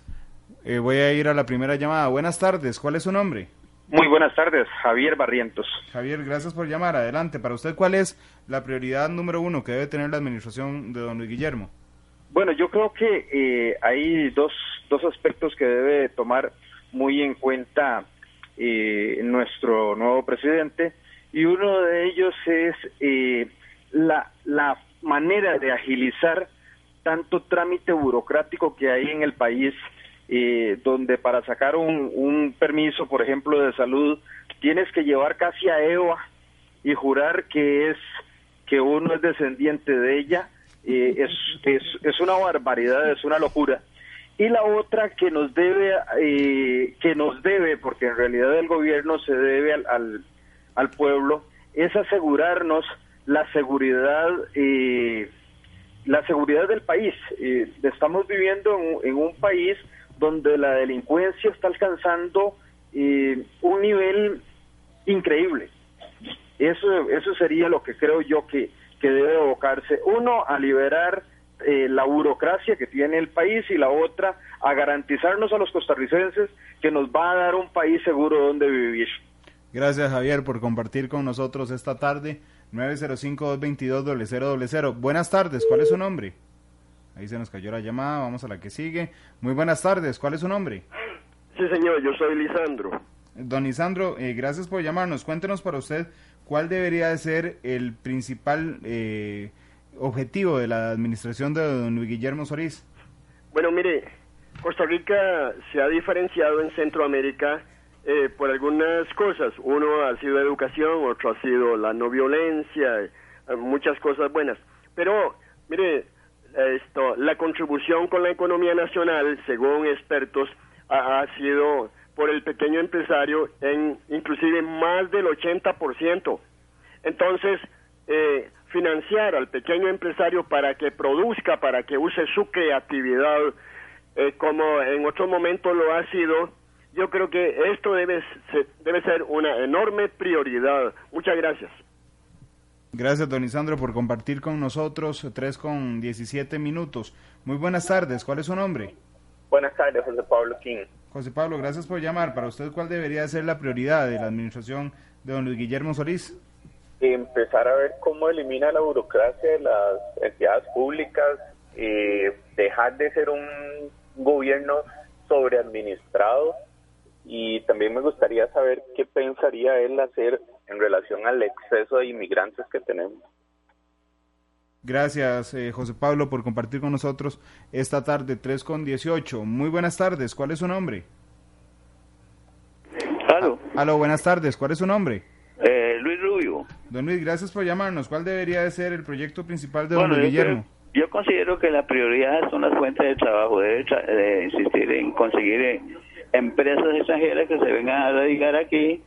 Eh, voy a ir a la primera llamada. Buenas tardes, ¿cuál es su nombre? Muy buenas tardes, Javier Barrientos. Javier, gracias por llamar. Adelante. Para usted, ¿cuál es la prioridad número uno que debe tener la administración de don Luis Guillermo? Bueno, yo creo que eh, hay dos, dos aspectos que debe tomar muy en cuenta eh, nuestro nuevo presidente y uno de ellos es eh, la, la manera de agilizar tanto trámite burocrático que hay en el país, eh, donde para sacar un, un permiso, por ejemplo, de salud, tienes que llevar casi a Eva y jurar que es que uno es descendiente de ella, eh, es, es, es una barbaridad, es una locura. Y la otra que nos debe, eh, que nos debe, porque en realidad el gobierno se debe al, al, pueblo, es asegurarnos la seguridad, eh, la seguridad del país. Eh, estamos viviendo en, en un país donde la delincuencia está alcanzando eh, un nivel increíble. Eso, eso sería lo que creo yo que, que debe evocarse. Uno, a liberar eh, la burocracia que tiene el país y la otra, a garantizarnos a los costarricenses que nos va a dar un país seguro donde vivir. Gracias, Javier, por compartir con nosotros esta tarde. 905-222-0000. Buenas tardes, ¿cuál es su nombre? Ahí se nos cayó la llamada, vamos a la que sigue. Muy buenas tardes, ¿cuál es su nombre? Sí, señor, yo soy Lisandro. Don Lisandro, eh, gracias por llamarnos. Cuéntenos para usted cuál debería de ser el principal eh, objetivo de la administración de don Guillermo Solís. Bueno, mire, Costa Rica se ha diferenciado en Centroamérica eh, por algunas cosas. Uno ha sido educación, otro ha sido la no violencia, eh, muchas cosas buenas. Pero, mire, esto, la contribución con la economía nacional, según expertos, ha, ha sido por el pequeño empresario en inclusive más del 80%. Entonces, eh, financiar al pequeño empresario para que produzca, para que use su creatividad, eh, como en otro momento lo ha sido, yo creo que esto debe ser, debe ser una enorme prioridad. Muchas gracias. Gracias, don Lisandro, por compartir con nosotros. Tres con 17 minutos. Muy buenas tardes. ¿Cuál es su nombre? Buenas tardes, José Pablo King. José Pablo, gracias por llamar. Para usted, ¿cuál debería ser la prioridad de la administración de don Luis Guillermo Solís? Empezar a ver cómo elimina la burocracia de las entidades públicas, eh, dejar de ser un gobierno sobreadministrado y también me gustaría saber qué pensaría él hacer en relación al exceso de inmigrantes que tenemos. Gracias, eh, José Pablo, por compartir con nosotros esta tarde, 3 con 18. Muy buenas tardes, ¿cuál es su nombre? Aló. Ah, aló, buenas tardes, ¿cuál es su nombre? Don Luis, gracias por llamarnos. ¿Cuál debería de ser el proyecto principal de don Luis Guillermo? creo- yo considero que la prioridad son las fuentes de trabajo. Debe tra- de insistir en conseguir eh, empresas extranjeras que se vengan a radicar aquí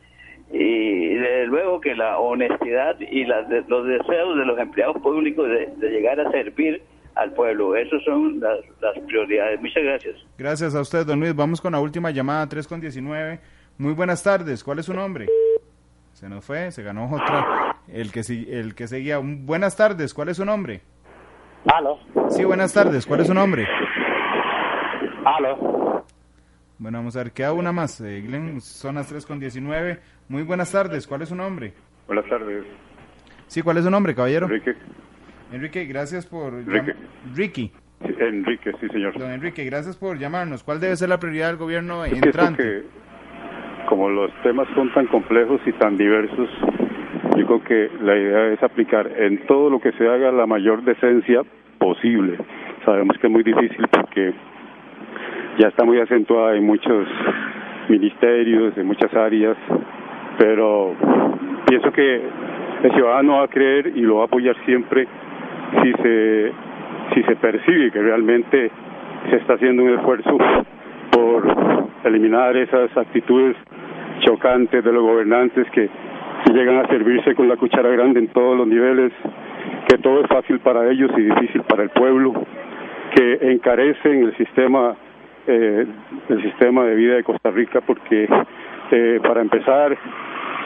y desde luego que la honestidad y las de- los deseos de los empleados públicos de, de llegar a servir al pueblo. Esas son las, las prioridades. Muchas gracias. Gracias a usted, don Luis. Vamos con la última llamada, 3 con 19. Muy buenas tardes, ¿cuál es su nombre? Se nos fue, se ganó otra. El que, si- el que seguía. Buenas tardes, ¿cuál es su nombre? Aló. Sí, buenas tardes, ¿cuál es su nombre? Aló. Bueno, vamos a ver, queda una más. Eh, Glenn, son las 3 con 19. Muy buenas tardes, ¿cuál es su nombre? Buenas tardes. Sí, ¿cuál es su nombre, caballero? Enrique. Enrique, gracias por... Enrique. llam- Ricky. Sí, Enrique, sí, señor. Don Enrique, gracias por llamarnos. ¿Cuál debe ser la prioridad del gobierno entrante? Como los temas son tan complejos y tan diversos, yo creo que la idea es aplicar en todo lo que se haga la mayor decencia posible. Sabemos que es muy difícil porque ya está muy acentuada en muchos ministerios, en muchas áreas, pero pienso que el ciudadano va a creer y lo va a apoyar siempre si se si se percibe que realmente se está haciendo un esfuerzo por eliminar esas actitudes chocantes de los gobernantes que, que llegan a servirse con la cuchara grande en todos los niveles, que todo es fácil para ellos y difícil para el pueblo, que encarecen el sistema eh, el sistema de vida de Costa Rica porque eh, para empezar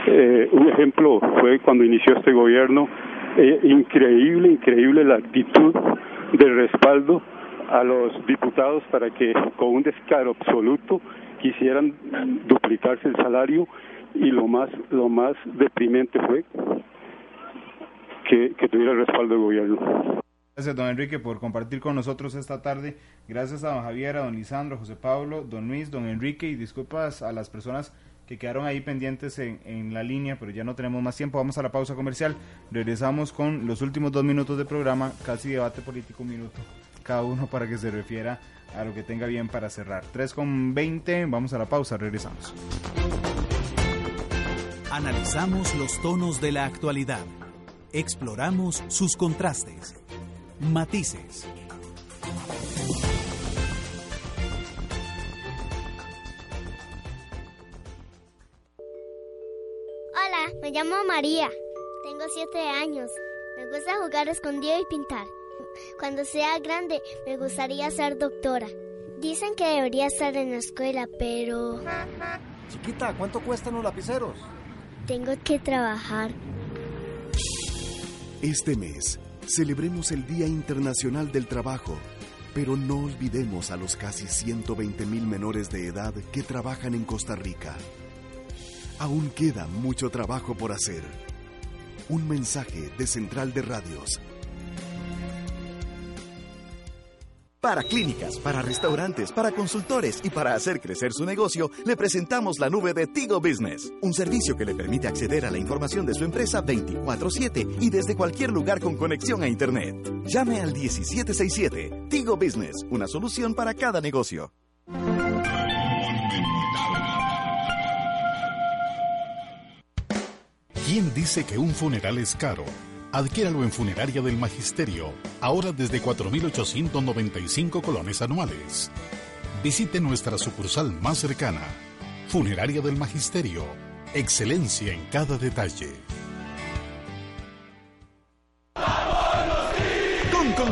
eh, un ejemplo fue cuando inició este gobierno eh, increíble increíble la actitud de respaldo a los diputados para que con un descaro absoluto quisieran duplicarse el salario y lo más lo más deprimente fue que, tuviera el respaldo del gobierno. Gracias, don Enrique, por compartir con nosotros esta tarde. Gracias a don Javier, a don Lisandro, José Pablo, don Luis, don Enrique y disculpas a las personas que quedaron ahí pendientes en, en la línea, pero ya no tenemos más tiempo. Vamos a la pausa comercial. Regresamos con los últimos dos minutos de programa, casi debate político, un minuto cada uno para que se refiera a lo que tenga bien para cerrar. 3 con 20, vamos a la pausa, regresamos. Analizamos los tonos de la actualidad. Exploramos sus contrastes, matices. Hola, me llamo María. Tengo siete años. Me gusta jugar escondido y pintar. Cuando sea grande, me gustaría ser doctora. Dicen que debería estar en la escuela, pero Chiquita, ¿cuánto cuestan los lapiceros? tengo que trabajar. Este mes, celebremos el Día Internacional del Trabajo, pero no olvidemos a los casi 120 mil menores de edad que trabajan en Costa Rica. Aún queda mucho trabajo por hacer. Un mensaje de Central de Radios. Para clínicas, para restaurantes, para consultores y para hacer crecer su negocio, le presentamos la nube de Tigo Business, un servicio que le permite acceder a la información de su empresa 24/7 y desde cualquier lugar con conexión a Internet. Llame al 1767. Tigo Business, una solución para cada negocio. ¿Quién dice que un funeral es caro? Adquiéralo en Funeraria del Magisterio, ahora desde 4.895 colones anuales. Visite nuestra sucursal más cercana. Funeraria del Magisterio. Excelencia en cada detalle.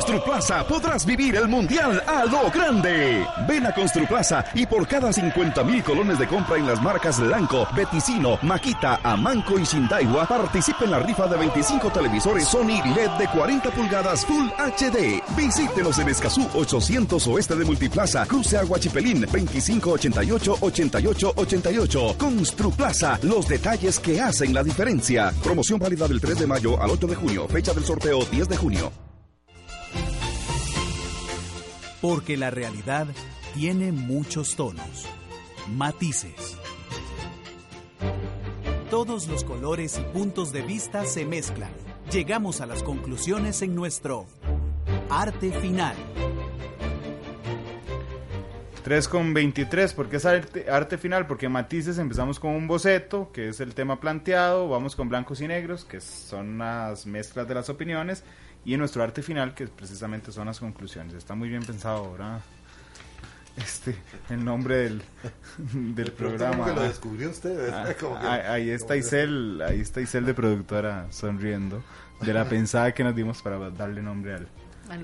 Construplaza podrás vivir el mundial a lo grande. Ven a Construplaza y por cada 50 mil colones de compra en las marcas Lanco, Beticino, Maquita, Amanco y Shindaiwa, participe en la rifa de 25 televisores Sony LED de 40 pulgadas Full HD. Visítenos en Escazú 800 Oeste de Multiplaza, Cruce Aguachipelín 2588-8888. Construplaza, los detalles que hacen la diferencia. Promoción válida del 3 de mayo al 8 de junio, fecha del sorteo 10 de junio. Porque la realidad tiene muchos tonos, matices. Todos los colores y puntos de vista se mezclan. Llegamos a las conclusiones en nuestro arte final. 3 con 23, porque es arte, arte, final, porque matices empezamos con un boceto, que es el tema planteado, vamos con blancos y negros, que son las mezclas de las opiniones, y en nuestro arte final, que precisamente son las conclusiones. Está muy bien pensado ahora este el nombre del, <laughs> del programa. Que lo descubrió usted. Ah, ahí, ahí está Isel, ahí está Isel de productora sonriendo de la <laughs> pensada que nos dimos para darle nombre al,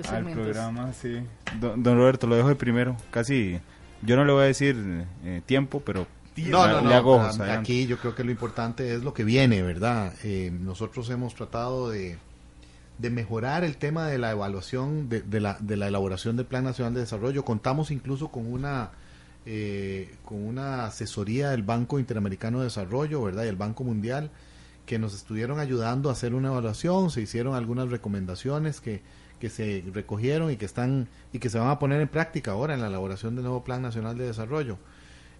al programa. Sí. Don, don, Roberto, lo dejo de primero. Casi, yo no le voy a decir eh, tiempo, pero no, no, no, hago, aquí yo creo que lo importante es lo que viene, ¿verdad? Eh, nosotros hemos tratado de de mejorar el tema de la evaluación de, de, la, de la elaboración del Plan Nacional de Desarrollo. Contamos incluso con una eh, con una asesoría del Banco Interamericano de Desarrollo, ¿verdad? Y el Banco Mundial que nos estuvieron ayudando a hacer una evaluación, se hicieron algunas recomendaciones que, que se recogieron y que están y que se van a poner en práctica ahora en la elaboración del nuevo Plan Nacional de Desarrollo.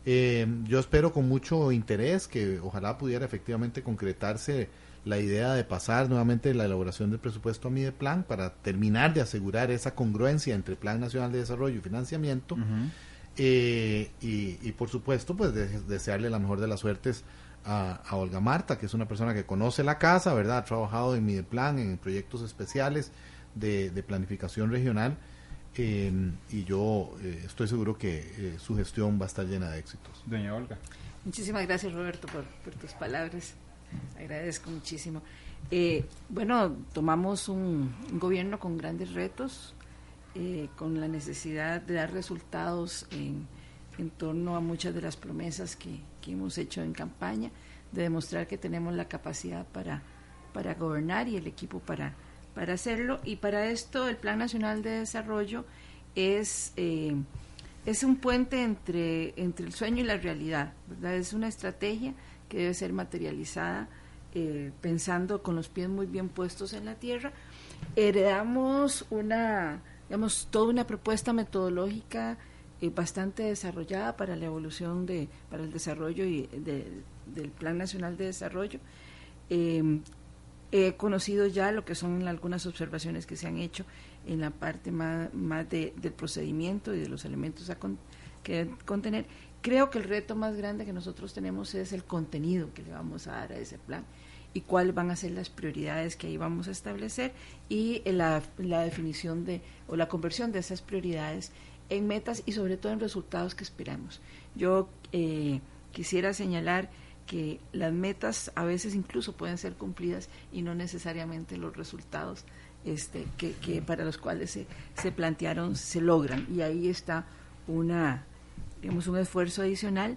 Eh, yo espero con mucho interés que ojalá pudiera efectivamente concretarse la idea de pasar nuevamente la elaboración del presupuesto a mi plan para terminar de asegurar esa congruencia entre Plan Nacional de Desarrollo y Financiamiento. eh, y, y, por supuesto, pues desearle la mejor de las suertes a, a, Olga Marta, que es una persona que conoce la casa, ¿verdad? Ha trabajado en mi plan, en proyectos especiales de, de planificación regional. Eh, y yo eh, estoy seguro que eh, su gestión va a estar llena de éxitos. Doña Olga. Muchísimas gracias, Roberto, por, por tus palabras. Agradezco muchísimo. Eh, bueno, tomamos un, gobierno con grandes retos, eh, con la necesidad de dar resultados en, en, torno a muchas de las promesas que, hemos hecho en campaña, de demostrar que tenemos la capacidad para, gobernar y el equipo para, hacerlo. Y para esto el Plan Nacional de Desarrollo es... Eh, un puente entre, entre el sueño y la realidad, ¿verdad? Es una estrategia que debe ser materializada eh, pensando con los pies muy bien puestos en la tierra. Heredamos una, digamos, toda una propuesta metodológica eh, bastante desarrollada para la evolución de, para el desarrollo y de, del Plan Nacional de Desarrollo. Eh, he conocido ya lo que son algunas observaciones que se han hecho en la parte más, más de, del procedimiento y de los elementos a con, que contener. Creo que el reto más grande que nosotros tenemos es el contenido que le vamos a dar a ese plan y cuáles van a ser las prioridades que ahí vamos a establecer y la, la definición de o la conversión de esas prioridades en metas y sobre todo en resultados que esperamos. Yo eh, quisiera señalar que las metas a veces incluso pueden ser cumplidas y no necesariamente los resultados este, que, que para los cuales se, se plantearon se logran y ahí está una digamos un esfuerzo adicional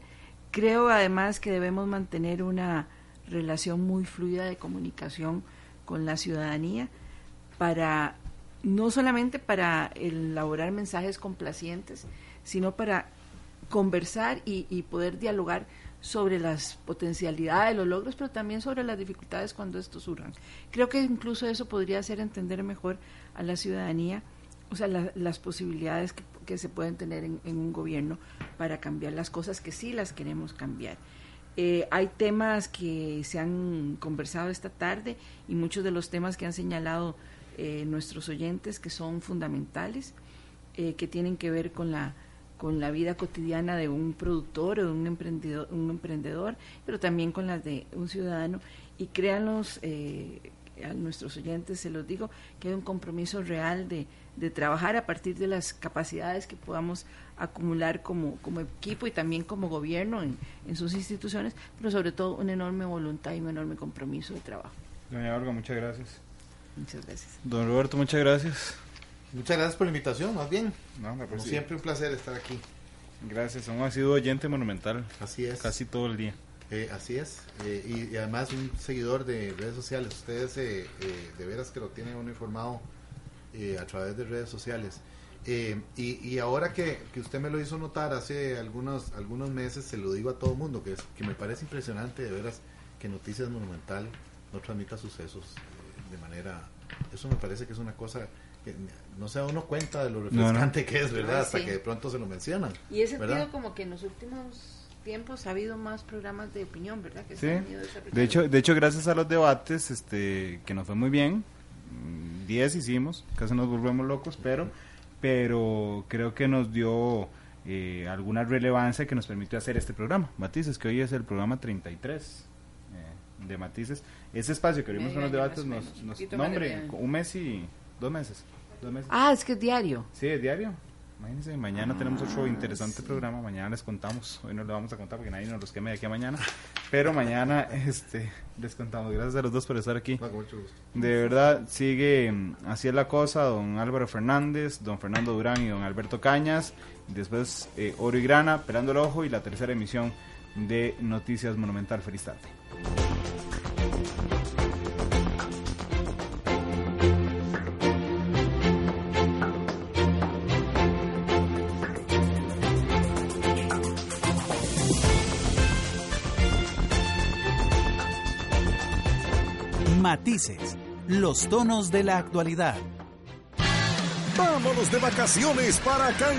creo además que debemos mantener una relación muy fluida de comunicación con la ciudadanía para no solamente para elaborar mensajes complacientes sino para conversar y, y poder dialogar sobre las potencialidades, los logros, pero también sobre las dificultades cuando estos surjan. Creo que incluso eso podría hacer entender mejor a la ciudadanía o sea, las posibilidades que, se pueden tener en, un gobierno para cambiar las cosas que sí las queremos cambiar. Eh, hay temas que se han conversado esta tarde y muchos de los temas que han señalado eh, nuestros oyentes que son fundamentales, eh, que tienen que ver con la con la vida cotidiana de un productor o de un emprendedor, un emprendedor, pero también con las de un ciudadano. Y créanlos, eh, a nuestros oyentes se los digo, que hay un compromiso real de, de trabajar a partir de las capacidades que podamos acumular como, como equipo y también como gobierno en, en sus instituciones, pero sobre todo una enorme voluntad y un enorme compromiso de trabajo. Doña Olga, muchas gracias. Muchas gracias. Don Roberto, muchas gracias. Muchas gracias por la invitación, más bien. No, Como sí. siempre un placer estar aquí. Gracias, hemos sido oyente monumental. Así es. Casi todo el día. Eh, así es. Eh, y, y, además un seguidor de redes sociales. Ustedes eh, de veras que lo tienen uno informado a través de redes sociales. Y, y, ahora que, que, usted me lo hizo notar hace algunos, algunos meses, se lo digo a todo el mundo, que, es, que me parece impresionante de veras que Noticias Monumental no transmita sucesos de manera... Eso me parece que es una cosa que no se da uno cuenta de lo refrescante no, no. que es, ¿verdad? Hasta sí. que de pronto se lo mencionan. Y ese sentido como que en los últimos tiempos ha habido más programas de opinión, ¿verdad? Que sí. de hecho, de hecho gracias a los debates, este, que nos fue muy bien, 10 hicimos, casi nos volvemos locos, pero, pero creo que nos dio eh, alguna relevancia que nos permitió hacer este programa. Matices, que hoy es el programa 33 eh, de Matices. Ese espacio que abrimos con los debates nos, nos nombre un mes y dos meses, dos meses. Ah, es que es diario. Sí, es diario. Imagínense, mañana tenemos otro interesante programa, mañana les contamos, hoy no lo vamos a contar porque nadie nos los queme de aquí a mañana, pero mañana este les contamos. Gracias a los dos por estar aquí. De verdad, sigue así es la cosa, don Álvaro Fernández, don Fernando Durán y don Alberto Cañas, después eh, Oro y Grana, Pelando el Ojo y la tercera emisión de Noticias Monumental. Feliz tarde. Matices, los tonos de la actualidad. Vámonos de vacaciones para Cancún.